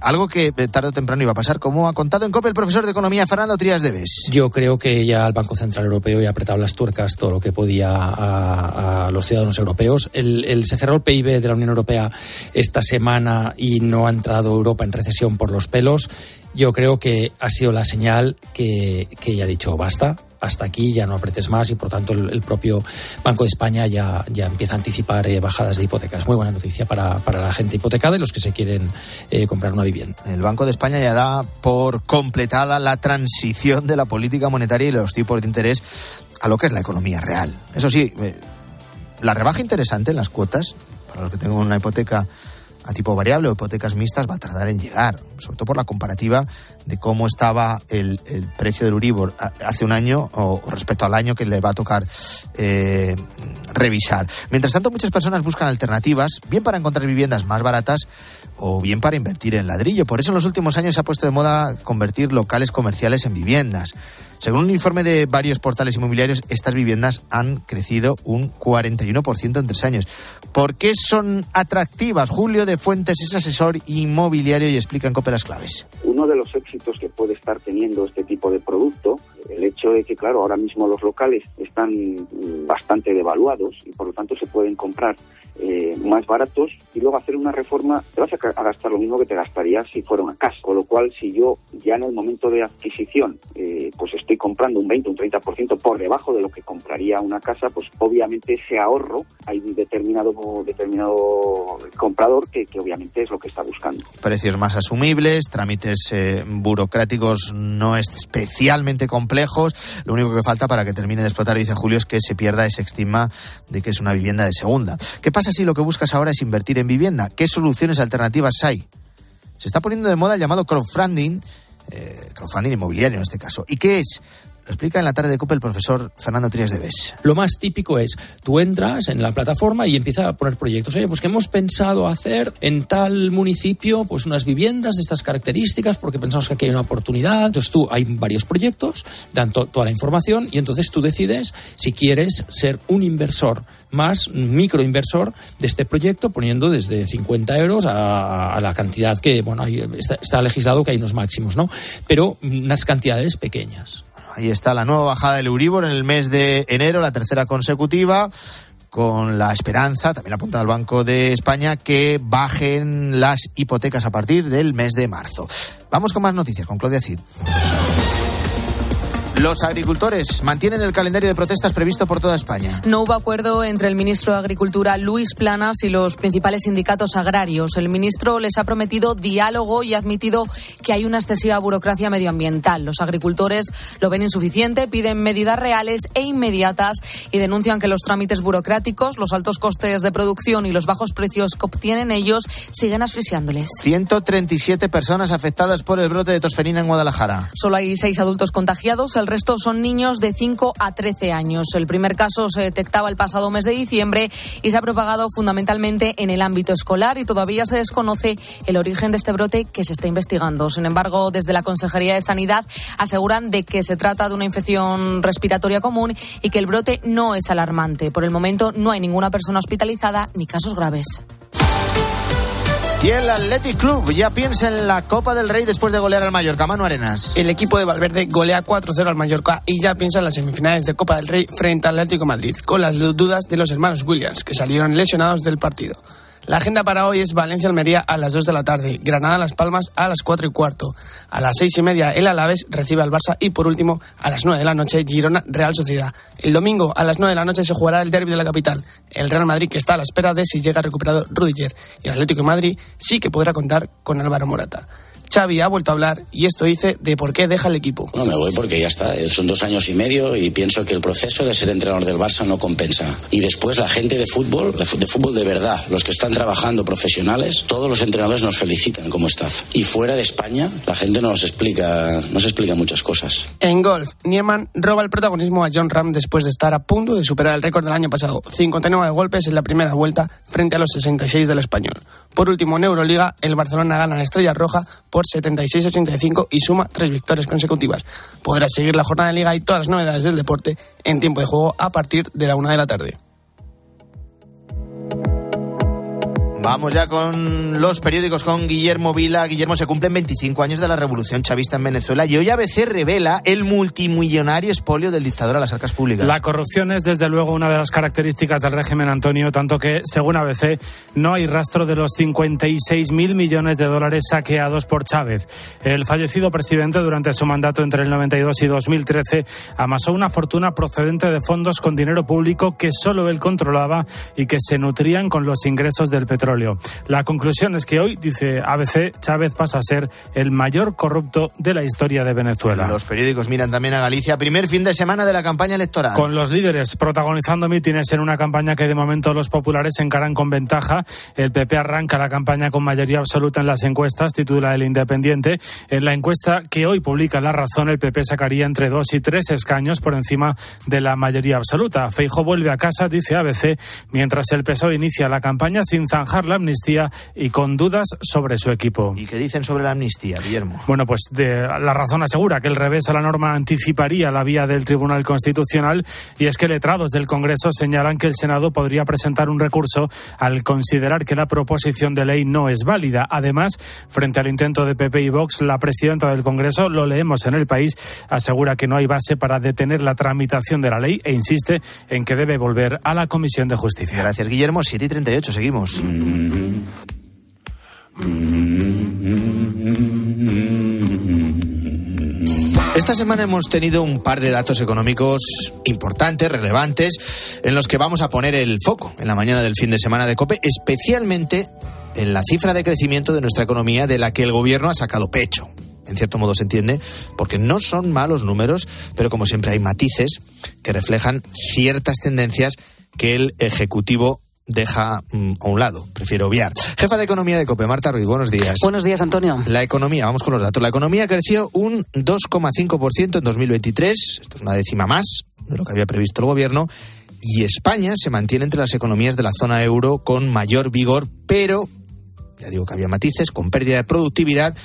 Algo que tarde o temprano iba a pasar, como ha contado en COPE el profesor de Economía Fernando Trías de Bes. Yo creo que ya el Banco Central Europeo ya ha apretado las tuercas todo lo que podía a, los ciudadanos europeos. El, se cerró el PIB de la Unión Europea esta semana y no ha entrado Europa en recesión por los pelos. Yo creo que ha sido la señal que, que ya ha dicho basta hasta aquí, ya no apretes más y por tanto el, propio Banco de España ya, ya empieza a anticipar eh, bajadas de hipotecas. Muy buena noticia para, para, la gente hipotecada y los que se quieren eh, comprar una vivienda. El Banco de España ya da por completada la transición de la política monetaria y los tipos de interés a lo que es la economía real. Eso sí, eh, la rebaja interesante en las cuotas, para los que tengan una hipoteca a tipo variable o hipotecas mixtas va a tardar en llegar, sobre todo por la comparativa de cómo estaba el, precio del Uribor hace un año o, respecto al año que le va a tocar eh, revisar. Mientras tanto, muchas personas buscan alternativas, bien para encontrar viviendas más baratas o bien para invertir en ladrillo. Por eso en los últimos años se ha puesto de moda convertir locales comerciales en viviendas. Según un informe de varios portales inmobiliarios, estas viviendas han crecido un 41% en tres años. ¿Por qué son atractivas? Julio de Fuentes es asesor inmobiliario y explica en COPE claves. Uno de los éxitos que puede estar teniendo este tipo de producto, el hecho de que, claro, ahora mismo los locales están bastante devaluados y por lo tanto se pueden comprar eh, más baratos y luego hacer una reforma, te vas a, gastar lo mismo que te gastarías si fuera una casa. Con lo cual, si yo ya en el momento de adquisición, eh, pues estoy comprando un 20, un 30% por debajo de lo que compraría una casa, pues obviamente ese ahorro hay un determinado, determinado comprador que, obviamente es lo que está buscando. Precios más asumibles, trámites eh, burocráticos no especialmente complejos. Lo único que falta para que termine de explotar, dice Julio, es que se pierda ese estigma de que es una vivienda de segunda. ¿Qué pasa si lo que buscas ahora es invertir en vivienda? ¿Qué soluciones alternativas hay? Se está poniendo de moda el llamado crowdfunding, eh, crowdfunding inmobiliario en este caso. ¿Y qué es? Explica en la tarde de COPE el profesor Fernando Trías de Bes. Lo más típico es, tú entras en la plataforma y empiezas a poner proyectos. Oye, pues que hemos pensado hacer en tal municipio pues unas viviendas de estas características porque pensamos que aquí hay una oportunidad. Entonces tú, hay varios proyectos, dan toda la información y entonces tú decides si quieres ser un inversor más microinversor de este proyecto, poniendo desde 50 euros a, la cantidad que, bueno, está, está legislado que hay unos máximos, ¿no? Pero unas cantidades pequeñas. Ahí está la nueva bajada del Euribor en el mes de enero, la tercera consecutiva con la esperanza, también apunta al Banco de España, que bajen las hipotecas a partir del mes de marzo. Vamos con más noticias, con Claudia Cid. Los agricultores mantienen el calendario de protestas previsto por toda España. No hubo acuerdo entre el ministro de Agricultura, Luis Planas, y los principales sindicatos agrarios. El ministro les ha prometido diálogo y ha admitido que hay una excesiva burocracia medioambiental. Los agricultores lo ven insuficiente, piden medidas reales e inmediatas y denuncian que los trámites burocráticos, los altos costes de producción y los bajos precios que obtienen ellos siguen asfixiándoles. 137 personas afectadas por el brote de tosferina en Guadalajara. Solo hay seis adultos contagiados. El resto son niños de 5 a 13 años. El primer caso se detectaba el pasado mes de diciembre y se ha propagado fundamentalmente en el ámbito escolar y todavía se desconoce el origen de este brote que se está investigando. Sin embargo, desde la Consejería de Sanidad aseguran de que se trata de una infección respiratoria común y que el brote no es alarmante. Por el momento no hay ninguna persona hospitalizada ni casos graves. Y el Athletic Club ya piensa en la Copa del Rey después de golear al Mallorca. Manu Arenas. El equipo de Valverde golea 4-0 al Mallorca y ya piensa en las semifinales de Copa del Rey frente al Atlético Madrid, con las dudas de los hermanos Williams, que salieron lesionados del partido. La agenda para hoy es Valencia-Almería a las 2 de la tarde, Granada-Las Palmas a las 4 y cuarto, a las 6 y media el Alaves recibe al Barça y por último a las 9 de la noche Girona-Real Sociedad. El domingo a las 9 de la noche se jugará el derby de la capital. El Real Madrid que está a la espera de si llega recuperado Rudiger y el Atlético de Madrid sí que podrá contar con Álvaro Morata. Xavi ha vuelto a hablar y esto dice de por qué deja el equipo. No me voy porque ya está, son dos años y medio y pienso que el proceso de ser entrenador del Barça no compensa. Y después la gente de fútbol, de fútbol de verdad, los que están trabajando profesionales, todos los entrenadores nos felicitan como staff. Y fuera de España, la gente nos explica, nos explica muchas cosas. En golf, Nieman roba el protagonismo a John Ram después de estar a punto de superar el récord del año pasado, 59 golpes en la primera vuelta frente a los 66 del español. Por último, en Euroliga, el Barcelona gana la Estrella Roja por 76-85 y suma tres victorias consecutivas. Podrás seguir la jornada de liga y todas las novedades del deporte en tiempo de juego a partir de la una de la tarde. Vamos ya con los periódicos con Guillermo Vila. Guillermo, se cumplen 25 años de la revolución chavista en Venezuela y hoy ABC revela el multimillonario expolio del dictador a las arcas públicas. La corrupción es desde luego una de las características del régimen Antonio, tanto que, según ABC, no hay rastro de los 56 mil millones de dólares saqueados por Chávez. El fallecido presidente durante su mandato entre el 92 y 2013 amasó una fortuna procedente de fondos con dinero público que solo él controlaba y que se nutrían con los ingresos del petróleo. La conclusión es que hoy, dice ABC, Chávez pasa a ser el mayor corrupto de la historia de Venezuela. Los periódicos miran también a Galicia, primer fin de semana de la campaña electoral. Con los líderes protagonizando mítines en una campaña que de momento los populares encaran con ventaja. El PP arranca la campaña con mayoría absoluta en las encuestas, titula El Independiente. En la encuesta que hoy publica La Razón, el PP sacaría entre dos y tres escaños por encima de la mayoría absoluta. Feijo vuelve a casa, dice ABC, mientras el PSOE inicia la campaña sin zanjar la amnistía y con dudas sobre su equipo. ¿Y qué dicen sobre la amnistía, Guillermo? Bueno, pues de, la razón asegura que el revés a la norma anticiparía la vía del Tribunal Constitucional y es que letrados del Congreso señalan que el Senado podría presentar un recurso al considerar que la proposición de ley no es válida. Además, frente al intento de PP y Vox, la presidenta del Congreso, lo leemos en el país, asegura que no hay base para detener la tramitación de la ley e insiste en que debe volver a la Comisión de Justicia. Gracias, Guillermo. 7 y 38, seguimos. Esta semana hemos tenido un par de datos económicos importantes, relevantes, en los que vamos a poner el foco en la mañana del fin de semana de COPE, especialmente en la cifra de crecimiento de nuestra economía de la que el gobierno ha sacado pecho. En cierto modo se entiende, porque no son malos números, pero como siempre hay matices que reflejan ciertas tendencias que el Ejecutivo deja mm, a un lado, prefiero obviar. Jefa de Economía de COPE, Marta Ruiz, buenos días. Buenos días, Antonio. La economía, vamos con los datos. La economía creció un 2,5% en 2023, esto es una décima más de lo que había previsto el gobierno, y España se mantiene entre las economías de la zona euro con mayor vigor, pero, ya digo que había matices, con pérdida de productividad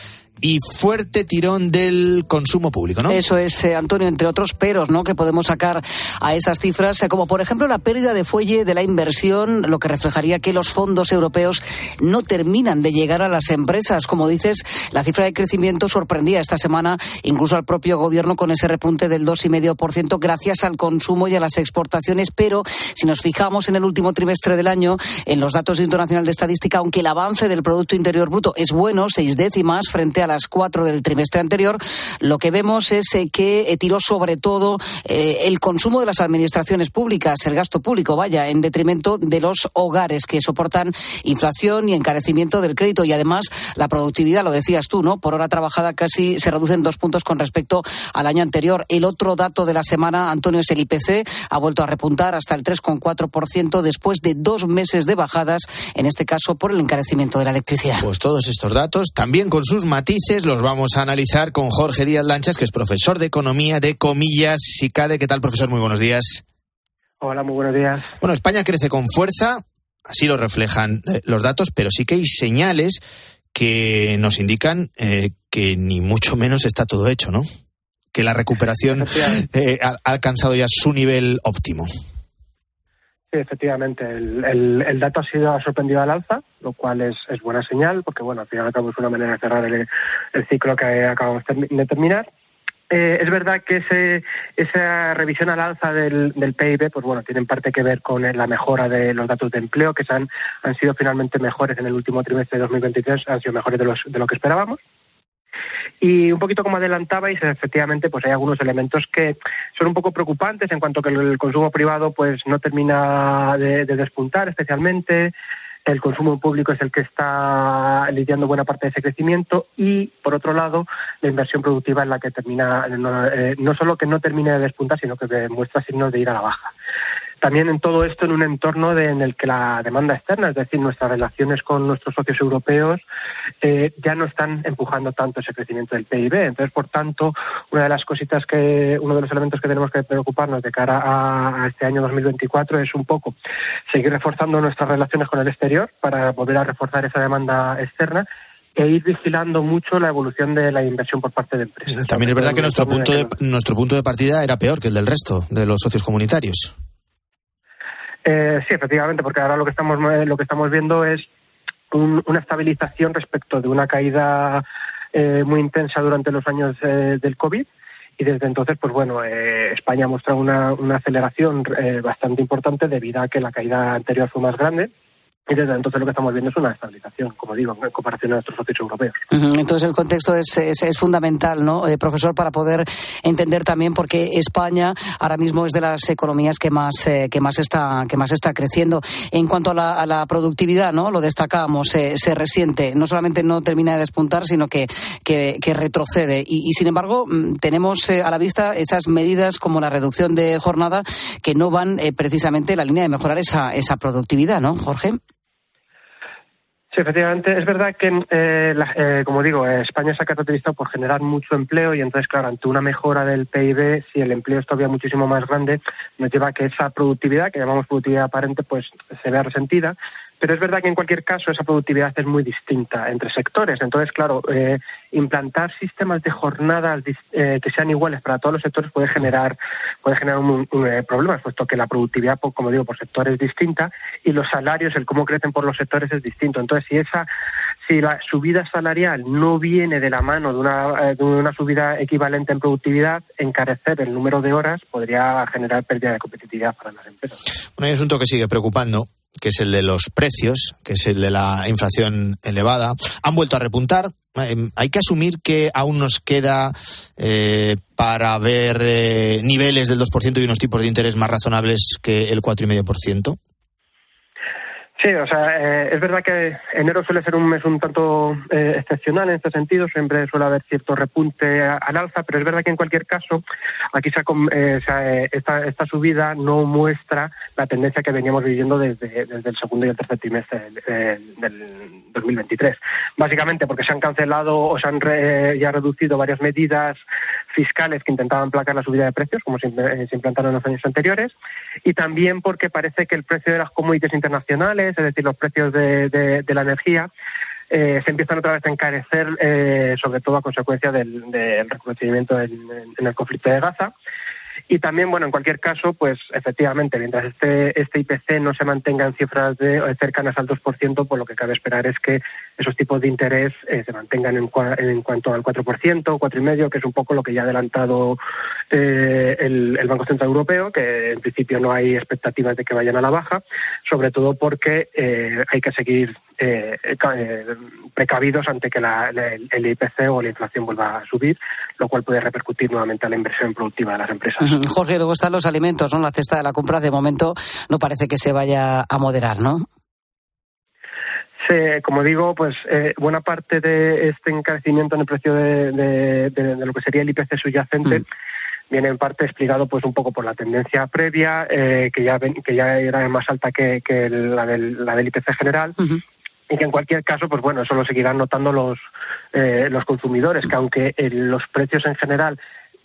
y fuerte tirón del consumo público, ¿no? Eso es, eh, Antonio, entre otros peros, ¿no? Que podemos sacar a esas cifras, eh, como por ejemplo la pérdida de fuelle de la inversión, lo que reflejaría que los fondos europeos no terminan de llegar a las empresas. Como dices, la cifra de crecimiento sorprendía esta semana incluso al propio gobierno con ese repunte del 2,5% gracias al consumo y a las exportaciones. Pero si nos fijamos en el último trimestre del año, en los datos internacional de estadística, aunque el avance del Producto Interior Bruto es bueno, seis décimas frente a las cuatro del trimestre anterior, lo que vemos es eh, que eh, tiró sobre todo eh, el consumo de las administraciones públicas, el gasto público, vaya, en detrimento de los hogares que soportan inflación y encarecimiento del crédito. Y además, la productividad, lo decías tú, ¿no? Por hora trabajada casi se reducen dos puntos con respecto al año anterior. El otro dato de la semana, Antonio, es el IPC. Ha vuelto a repuntar hasta el 3,4% después de dos meses de bajadas, en este caso por el encarecimiento de la electricidad. Pues todos estos datos, también con sus matices matices los vamos a analizar con Jorge Díaz Lanchas, que es profesor de Economía de Comillas SICADE. ¿Qué tal, profesor? Muy buenos días. Hola, muy buenos días. Bueno, España crece con fuerza, así lo reflejan eh, los datos, pero sí que hay señales que nos indican eh, que ni mucho menos está todo hecho, ¿no? Que la recuperación eh, ha, alcanzado ya su nivel óptimo. Sí, efectivamente. El, dato ha sido sorprendido al alza, lo cual es, buena señal, porque bueno, al final es una manera de cerrar el, el ciclo que acabamos de terminar. Eh, es verdad que ese, esa revisión al alza del, PIB, pues bueno, tiene en parte que ver con la mejora de los datos de empleo, que han, han sido finalmente mejores en el último trimestre de 2023, han sido mejores de, los, de lo que esperábamos. Y un poquito como adelantabais, efectivamente, pues hay algunos elementos que son un poco preocupantes en cuanto que el consumo privado pues no termina de despuntar especialmente el consumo público es el que está lidiando buena parte de ese crecimiento y, por otro lado, la inversión productiva es la que termina, no, eh, no solo que no termine de despuntar, sino que muestra signos de ir a la baja. También en todo esto en un entorno en el que la demanda externa, es decir, nuestras relaciones con nuestros socios europeos, eh, ya no están empujando tanto ese crecimiento del PIB. Entonces, por tanto, una de las cositas que, uno de los elementos que tenemos que preocuparnos de cara a, este año 2024 es un poco seguir reforzando nuestras relaciones con el exterior para volver a reforzar esa demanda externa e ir vigilando mucho la evolución de la inversión por parte de empresas. También es verdad que nuestro punto de, nuestro punto de partida era peor que el del resto de los socios comunitarios. Eh, sí, efectivamente, porque ahora lo que estamos, eh, lo que estamos viendo es una estabilización respecto de una caída eh, muy intensa durante los años del COVID. Y desde entonces, pues bueno, España ha mostrado una, una aceleración bastante importante debido a que la caída anterior fue más grande y entonces lo que estamos viendo es una estabilización, como digo, en comparación a nuestros socios europeos. Entonces el contexto es, es, fundamental, ¿no, eh, profesor, para poder entender también por qué España ahora mismo es de las economías que más eh, que más está que más está creciendo. En cuanto a la, productividad, ¿no? Lo destacamos, se resiente, no solamente no termina de despuntar, sino que, que, retrocede. Y, sin embargo, mm, tenemos eh, a la vista esas medidas como la reducción de jornada que no van precisamente en la línea de mejorar esa, esa productividad, ¿no, Jorge? Sí, efectivamente. Es verdad que, eh, eh, como digo, España se ha caracterizado por generar mucho empleo y entonces, claro, ante una mejora del PIB, si el empleo es todavía muchísimo más grande, nos lleva a que esa productividad, que llamamos productividad aparente, pues se vea resentida pero es verdad que en cualquier caso esa productividad es muy distinta entre sectores. Entonces, claro, eh, implantar sistemas de jornadas eh, que sean iguales para todos los sectores puede generar puede generar un, eh, problemas, puesto que la productividad, como digo, por sector es distinta y los salarios, el cómo crecen por los sectores es distinto. Entonces, si esa si la subida salarial no viene de la mano de una, de una subida equivalente en productividad, encarecer el número de horas podría generar pérdida de competitividad para las empresas. Un asunto que sigue preocupando que es el de los precios, que es el de la inflación elevada, han vuelto a repuntar. Eh, hay que asumir que aún nos queda eh, para ver eh, niveles del 2% y unos tipos de interés más razonables que el 4,5%. Sí, o sea, eh, es verdad que enero suele ser un mes un tanto eh, excepcional en este sentido, siempre suele haber cierto repunte al alza, pero es verdad que en cualquier caso, aquí se eh, esta, esta, subida no muestra la tendencia que veníamos viviendo desde, el segundo y el tercer trimestre del, del 2023. Básicamente porque se han cancelado o se han ya reducido varias medidas fiscales que intentaban placar la subida de precios, como se, se implantaron en los años anteriores, y también porque parece que el precio de las commodities internacionales es decir, los precios de, la energía, eh, se empiezan otra vez a encarecer, eh, sobre todo a consecuencia del, del reconocimiento en, el conflicto de Gaza. Y también, bueno, en cualquier caso, pues efectivamente, mientras este, este IPC no se mantenga en cifras de, eh, cercanas al 2%, pues lo que cabe esperar es que esos tipos de interés eh, se mantengan en, en, cuanto al 4%, 4,5%, que es un poco lo que ya ha adelantado eh, el, el, Banco Central Europeo, que en principio no hay expectativas de que vayan a la baja, sobre todo porque hay que seguir eh, eh, precavidos ante que el IPC o la inflación vuelva a subir, lo cual puede repercutir nuevamente a la inversión productiva de las empresas. Jorge, luego están los alimentos, ¿no? La cesta de la compra de momento no parece que se vaya a moderar, ¿no? Sí, como digo, pues eh, buena parte de este encarecimiento en el precio de, lo que sería el IPC subyacente mm. viene en parte explicado pues un poco por la tendencia previa que ya que ya era más alta que, la, del, la del IPC general y que en cualquier caso, pues bueno, eso lo seguirán notando los, eh, los consumidores, que aunque eh, los precios en general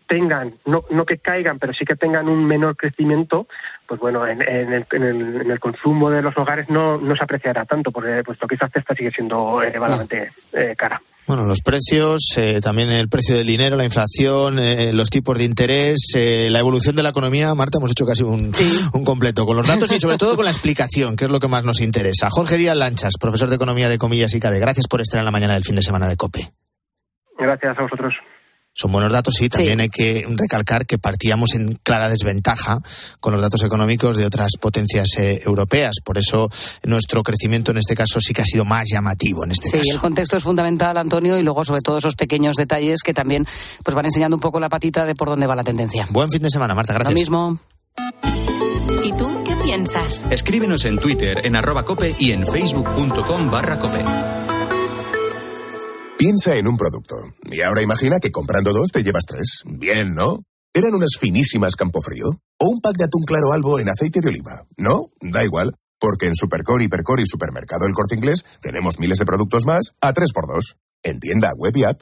tengan, no, no que caigan, pero sí que tengan un menor crecimiento, pues bueno, en, en, el, en, el, consumo de los hogares no, no se apreciará tanto, porque puesto que esa cesta sigue siendo elevadamente eh, cara. Bueno, los precios, eh, también el precio del dinero, la inflación, eh, los tipos de interés, eh, la evolución de la economía. Marta, hemos hecho casi un, un, completo con los datos y sobre todo con la explicación, que es lo que más nos interesa. Jorge Díaz Lanchas, profesor de Economía de Comillas y CADE. Gracias por estar en la mañana del fin de semana de COPE. Gracias a vosotros. Son buenos datos, sí. También hay que recalcar que partíamos en clara desventaja con los datos económicos de otras potencias eh, europeas. Por eso nuestro crecimiento en este caso sí que ha sido más llamativo en este caso. Sí, el contexto es fundamental, Antonio, y luego sobre todo esos pequeños detalles que también pues van enseñando un poco la patita de por dónde va la tendencia. Buen fin de semana, Marta. Gracias. Lo mismo. ¿Y tú qué piensas? Escríbenos en Twitter, en arroba cope y en facebook.com barra cope. Piensa en un producto. Y ahora imagina que comprando dos te llevas tres. Bien, ¿no? ¿Eran unas finísimas Campofrío? ¿O un pack de atún claro albo en aceite de oliva? ¿No? Da igual. Porque en Supercore, Hipercore y Supermercado El Corte Inglés tenemos miles de productos más a 3x2. En tienda, web y app.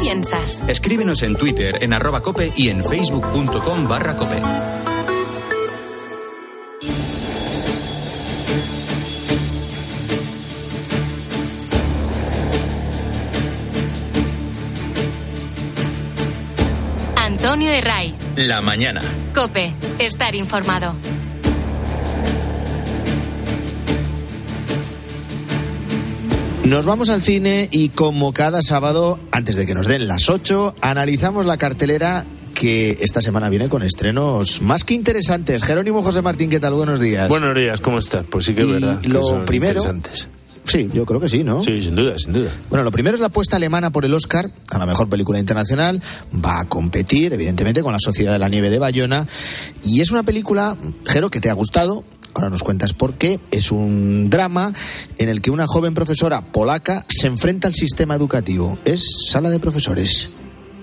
piensas? Escríbenos en Twitter, en arroba cope y en facebook.com barra cope. Antonio de Ray. La mañana. Cope, estar informado. Nos vamos al cine y como cada sábado, antes de que nos den las 8, analizamos la cartelera que esta semana viene con estrenos más que interesantes. Jerónimo José Martín, ¿qué tal? Buenos días. Buenos días, ¿cómo estás? Pues sí que es Y verdad. que lo son primero- interesantes. Sí, yo creo que sí, ¿no? Sí, sin duda, sin duda. Bueno, lo primero es la apuesta alemana por el Oscar a la mejor película internacional. Va a competir, evidentemente, con La Sociedad de la Nieve de Bayona. Y es una película, Jero, que te ha gustado. Ahora nos cuentas por qué. Es un drama en el que una joven profesora polaca se enfrenta al sistema educativo. Es sala de profesores.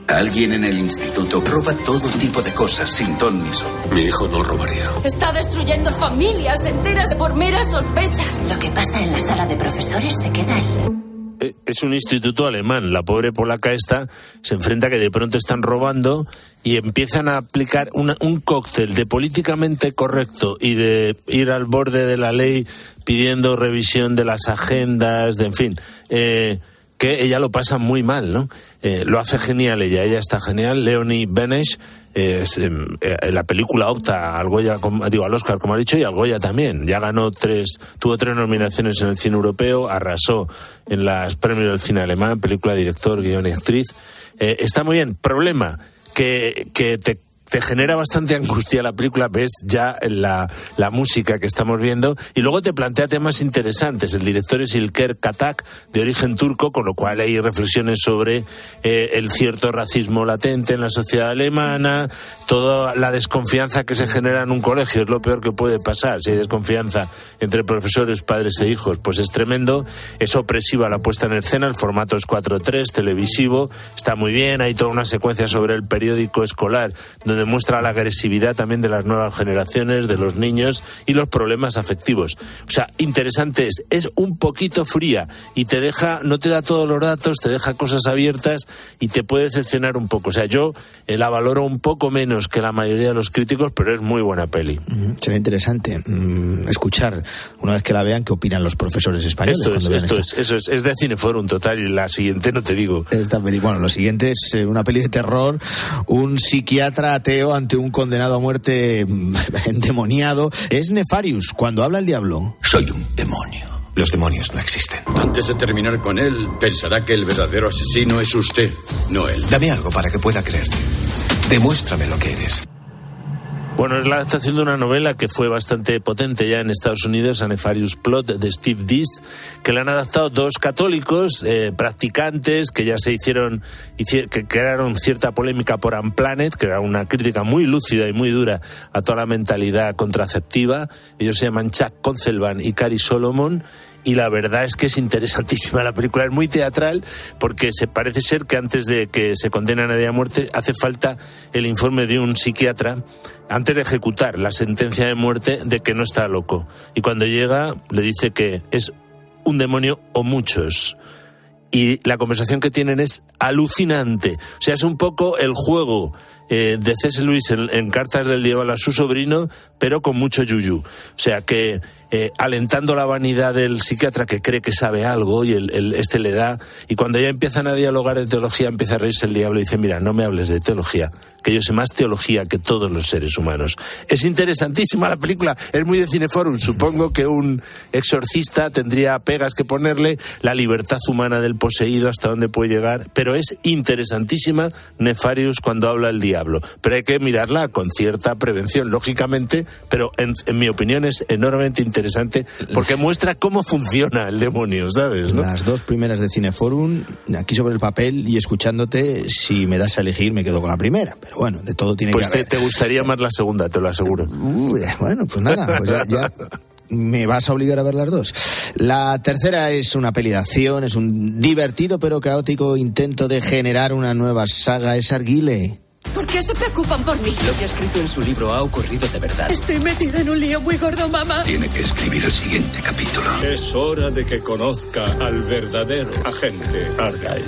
Alguien en el instituto roba todo tipo de cosas sin ton ni son. Mi hijo no robaría. Está destruyendo familias enteras por meras sospechas. Lo que pasa en la sala de profesores se queda ahí. Eh, Es un instituto alemán. La pobre polaca esta se enfrenta que de pronto están robando y empiezan a aplicar una- un cóctel de políticamente correcto y de ir al borde de la ley pidiendo revisión de las agendas, de en fin, eh, que ella lo pasa muy mal, ¿no? Eh, lo hace genial ella, ella está genial. Leonie Benesch eh, em, eh, la película opta al Goya, digo, al Oscar, como ha dicho, y al Goya también. Ya ganó tres, tuvo tres nominaciones en el cine europeo, arrasó en los premios del cine alemán, película, director, guion y actriz. Eh, está muy bien. Problema, que, que te te genera bastante angustia la película, ves ya la, la música que estamos viendo y luego te plantea temas interesantes. El director es Ilker Katak, de origen turco, con lo cual hay reflexiones sobre eh, el cierto racismo latente en la sociedad alemana, toda la desconfianza que se genera en un colegio, es lo peor que puede pasar. Si hay desconfianza entre profesores, padres e hijos, pues es tremendo. Es opresiva la puesta en escena, el formato es 4.3, televisivo, está muy bien, hay toda una secuencia sobre el periódico escolar donde muestra la agresividad también de las nuevas generaciones, de los niños y los problemas afectivos. O sea, interesante es, es un poquito fría y te deja, no te da todos los datos, te deja cosas abiertas y te puede decepcionar un poco. O sea, yo la valoro un poco menos que la mayoría de los críticos, pero es muy buena peli. Mm, Será interesante mm, escuchar, una vez que la vean, qué opinan los profesores españoles. Esto es, cuando vean esto esta- es, eso es, es de Cineforum total y la siguiente no te digo. Esta peli, bueno, lo siguiente es eh, una peli de terror, un psiquiatra ateo ante un condenado a muerte mm, endemoniado. Es Nefarius, cuando habla el diablo. Soy un demonio. Los demonios no existen. Antes de terminar con él, pensará que el verdadero asesino es usted, no él. Dame algo para que pueda creerte. Demuéstrame lo que eres. Bueno, es la adaptación de una novela que fue bastante potente ya en Estados Unidos, A Nefarious Plot, de Steve Dees, que le han adaptado dos católicos eh, practicantes que ya se hicieron, que crearon cierta polémica por Unplanet, que era una crítica muy lúcida y muy dura a toda la mentalidad contraceptiva. Ellos se llaman Chuck Concelban y Cary Solomon y la verdad es que es interesantísima la película, es muy teatral porque se parece ser que antes de que se condene a nadie a muerte hace falta el informe de un psiquiatra antes de ejecutar la sentencia de muerte de que no está loco y cuando llega le dice que es un demonio o muchos y la conversación que tienen es alucinante. O sea, es un poco el juego eh, de C.S. Luis en, en, Cartas del Diablo a su sobrino, pero con mucho yuyu. O sea que eh, alentando la vanidad del psiquiatra que cree que sabe algo y el, este le da, y cuando ya empiezan a dialogar de teología empieza a reírse el diablo y dice, mira, no me hables de teología, que yo sé más teología que todos los seres humanos. Es interesantísima la película, es muy de Cineforum, supongo que un exorcista tendría pegas que ponerle, la libertad humana del poseído, hasta dónde puede llegar, pero es interesantísima Nefarius cuando habla el diablo, pero hay que mirarla con cierta prevención, lógicamente, pero en, en mi opinión es enormemente interesante interesante porque muestra cómo funciona el demonio, ¿sabes? Las dos primeras de Cineforum, aquí sobre el papel y escuchándote, si me das a elegir me quedo con la primera, pero bueno, de todo tiene pues que Pues te, gustaría más la segunda, te lo aseguro. bueno, pues nada, pues ya, me vas a obligar a ver las dos. La tercera es una peli de acción, es un divertido pero caótico intento de generar una nueva saga, es Arguile. ¿Por qué se preocupan por mí? Lo que ha escrito en su libro ha ocurrido de verdad. Estoy metida en un lío muy gordo, mamá. Tiene que escribir el siguiente capítulo. Es hora de que conozca al verdadero agente Argyle.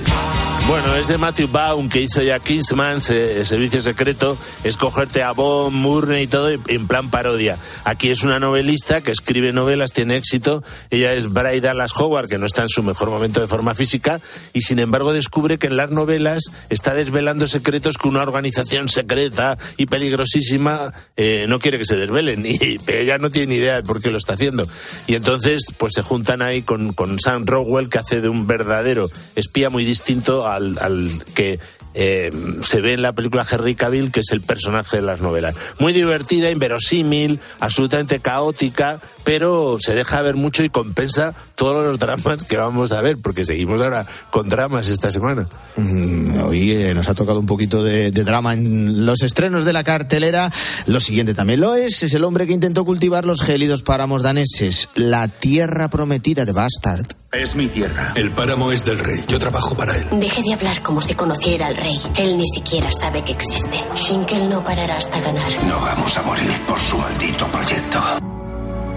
Bueno, es de Matthew Baum que hizo ya Kingsman, Servicio Secreto, es cogerte a Bob, Murney y todo en plan parodia. Aquí es una novelista que escribe novelas, tiene éxito. Ella es Bride Dallas Howard, que no está en su mejor momento de forma física, y sin embargo descubre que en las novelas está desvelando secretos que una organización secreta y peligrosísima eh, no quiere que se desvelen. Y ella no tiene ni idea de por qué lo está haciendo. Y entonces, pues se juntan ahí con, con Sam Rockwell, que hace de un verdadero espía muy distinto a al, que eh, se ve en la película Henry Cavill, que es el personaje de las novelas. Muy divertida, inverosímil, absolutamente caótica, pero se deja ver mucho y compensa todos los dramas que vamos a ver, porque seguimos ahora con dramas esta semana. Mm, hoy eh, nos ha tocado un poquito de, de, drama en los estrenos de la cartelera. Lo siguiente también lo es. Es el hombre que intentó cultivar los gélidos páramos daneses. La tierra prometida de Bastard. Es mi tierra. El páramo es del rey. Yo trabajo para él. Deje de hablar como si conociera al rey. Él ni siquiera sabe que existe. Shinkel no parará hasta ganar. No vamos a morir por su maldito proyecto.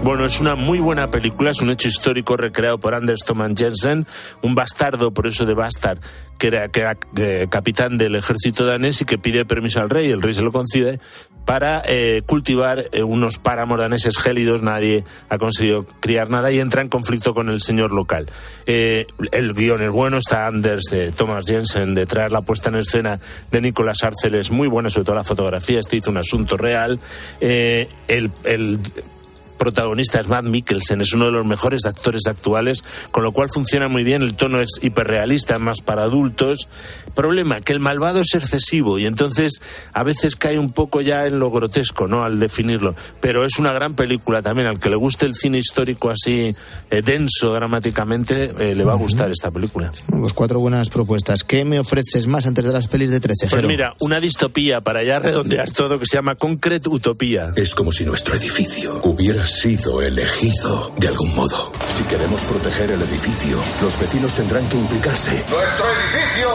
Bueno, es una muy buena película, es un hecho histórico recreado por Anders Thomas Jensen, un bastardo, por eso de bastard, que era, eh, capitán del ejército danés y que pide permiso al rey, el rey se lo concede, para eh, cultivar eh, unos páramos daneses gélidos, nadie ha conseguido criar nada y entra en conflicto con el señor local. el guion es bueno, está Anders Thomas Jensen detrás, la puesta en escena de Nicolás Arcel es muy buena, sobre todo la fotografía, este hizo un asunto real. el protagonista es Matt Mikkelsen, es uno de los mejores actores actuales, con lo cual funciona muy bien, el tono es hiperrealista, más para adultos. Problema, que el malvado es excesivo y entonces a veces cae un poco ya en lo grotesco, ¿no? Al definirlo. Pero es una gran película también, al que le guste el cine histórico así eh, denso dramáticamente, eh, le va a gustar esta película. Pues cuatro buenas propuestas. ¿Qué me ofreces más antes de las pelis de 13? Pues mira, una distopía para ya redondear todo que se llama Concrete Utopía. Es como si nuestro edificio hubiera sido elegido de algún modo. Si queremos proteger el edificio, los vecinos tendrán que implicarse. ¡Nuestro edificio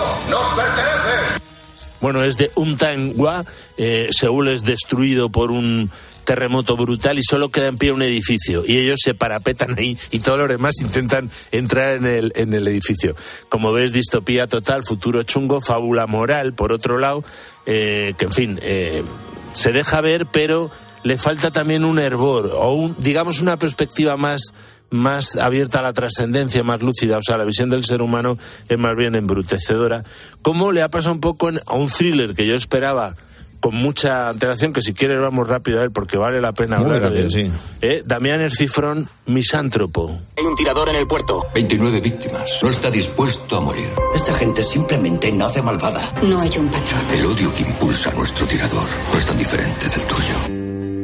Bueno, es de Untangwa. Eh, Seúl es destruido por un terremoto brutal y solo queda en pie un edificio y ellos se parapetan ahí y todos los demás intentan entrar en el, en el edificio. Como ves, distopía total, futuro chungo, fábula moral, por otro lado, eh, que en fin, eh, se deja ver, pero le falta también un hervor o un, digamos una perspectiva más más abierta a la trascendencia, más lúcida, o sea, la visión del ser humano es más bien embrutecedora. ¿Cómo le ha pasado un poco a un thriller que yo esperaba con mucha antelación, que si quieres vamos rápido a él porque vale la pena hablar rápido, de él. sí. ¿Eh? Damián Ercifrón, misántropo. Hay un tirador en el puerto. 29 víctimas. No está dispuesto a morir. Esta gente simplemente nace malvada. No hay un patrón. El odio que impulsa a nuestro tirador no es tan diferente del tuyo.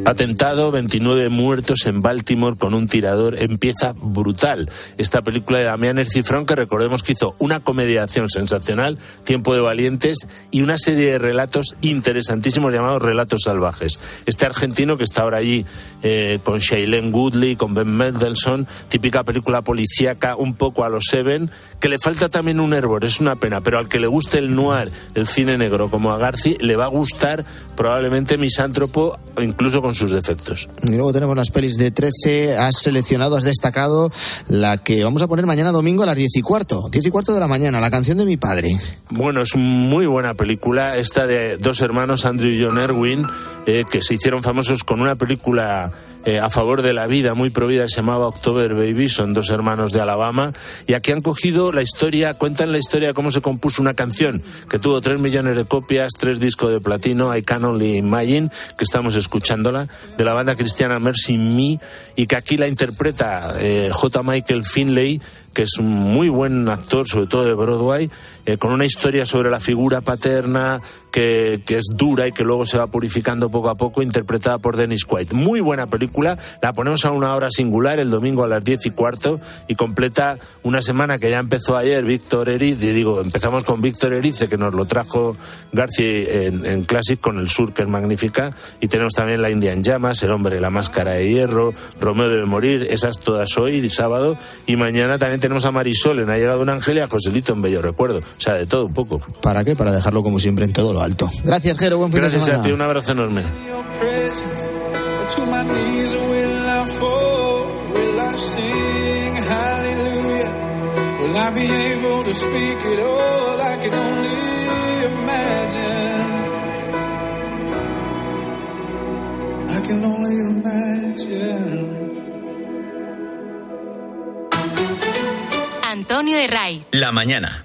Atentado, 29 muertos en Baltimore con un tirador. Empieza brutal. Esta película de Damián Ercifrón, que recordemos que hizo una comediación sensacional, Tiempo de Valientes, y una serie de relatos interesantísimos llamados Relatos Salvajes. Este argentino que está ahora allí eh, con Shailene Woodley, con Ben Mendelsohn, típica película policíaca, un poco a los Seven, que le falta también un hervor, es una pena, pero al que le guste el noir, el cine negro, como a Garci, le va a gustar probablemente Misántropo, incluso con sus defectos. Y luego tenemos las pelis de 13. Has seleccionado, has destacado la que vamos a poner mañana domingo a las 10 y cuarto. 10 y cuarto de la mañana, la canción de mi padre. Bueno, es muy buena película, esta de dos hermanos, Andrew y John Erwin, eh, que se hicieron famosos con una película eh, a favor de la vida, muy provida, se llamaba October Baby, son dos hermanos de Alabama, y aquí han cogido la historia, cuentan la historia de cómo se compuso una canción que tuvo tres millones de copias, tres discos de platino, I Can Only Imagine, que estamos escuchándola, de la banda cristiana Mercy Me, y que aquí la interpreta eh, J. Michael Finlay, que es un muy buen actor, sobre todo de Broadway, eh, con una historia sobre la figura paterna que, que, es dura y que luego se va purificando poco a poco, interpretada por Dennis Quaid. Muy buena película, la ponemos a una hora singular el domingo a las diez y cuarto y completa una semana que ya empezó ayer Víctor Eriz, y digo, empezamos con Víctor Erice, que nos lo trajo García en, en con el sur, que es magnífica, y tenemos también La India en Llamas, El Hombre, La Máscara de Hierro, Romeo debe morir, esas todas hoy, sábado, y mañana también tenemos a Marisol en Ha llegado un ángel y a Joselito en Bello Recuerdo. O sea, de todo un poco. ¿Para qué? Para dejarlo como siempre en todo lo alto. Gracias, Jero. Buen fin Gracias de semana. a ti. Un abrazo enorme. Will I be able to speak it all? I can only imagine. I can only imagine. Antonio de Ray. La mañana.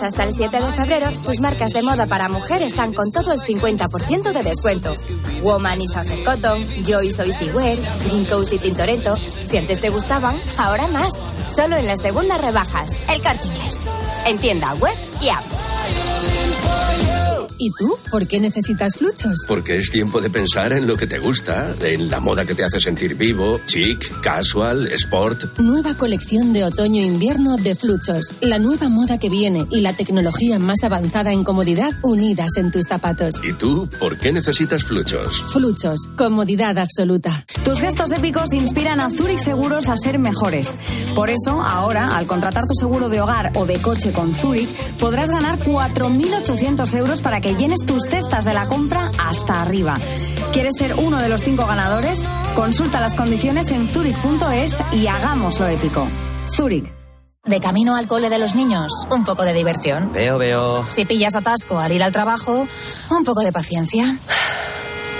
hasta el 7 de febrero, tus marcas de moda para mujer están con todo el 50% de descuento. Woman y Southern Cotton, Joy Soy Wear, Green Coast y Tintoretto. Si antes te gustaban, ahora más. Solo en las segundas rebajas. El corte inglés. En tienda web y app. ¿Y tú? ¿Por qué necesitas fluchos? Porque es tiempo de pensar en lo que te gusta, en la moda que te hace sentir vivo, chic, casual, sport. Nueva colección de otoño-invierno de Fluchos. La nueva moda que viene y la tecnología más avanzada en comodidad unidas en tus zapatos. ¿Y tú por qué necesitas fluchos? Fluchos. Comodidad absoluta. Tus gestos épicos inspiran a Zurich Seguros a ser mejores. Por eso, ahora, al contratar tu seguro de hogar o de coche con Zurich, podrás ganar 4.800 euros para que llenes tus cestas de la compra hasta arriba. ¿Quieres ser uno de los cinco ganadores? Consulta las condiciones en zurich.es y hagámoslo épico. Zurich. De camino al cole de los niños, un poco de diversión. Veo, veo. Si pillas atasco al ir al trabajo, un poco de paciencia.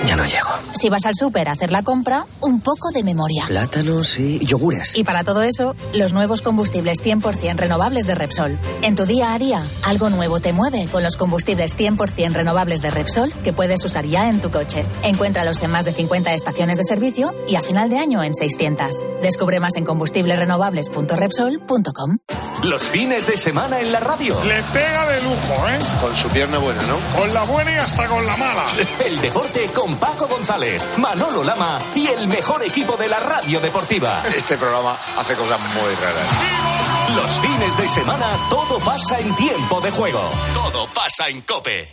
Ya no llego. Si vas al súper a hacer la compra, un poco de memoria. Plátanos y yogures. Y para todo eso, los nuevos combustibles 100% renovables de Repsol. En tu día a día, algo nuevo te mueve con los combustibles 100% renovables de Repsol que puedes usar ya en tu coche. Encuéntralos en más de 50 estaciones de servicio y a final de año en 600. Descubre más en combustiblesrenovables.repsol.com. Los fines de semana en la radio. Le pega de lujo, ¿eh? Con su pierna buena, ¿no? Con la buena y hasta con la mala. El deporte con Paco González, Manolo Lama y el mejor equipo de la radio deportiva. Este programa hace cosas muy raras. Los fines de semana todo pasa en tiempo de juego. Todo pasa en Cope.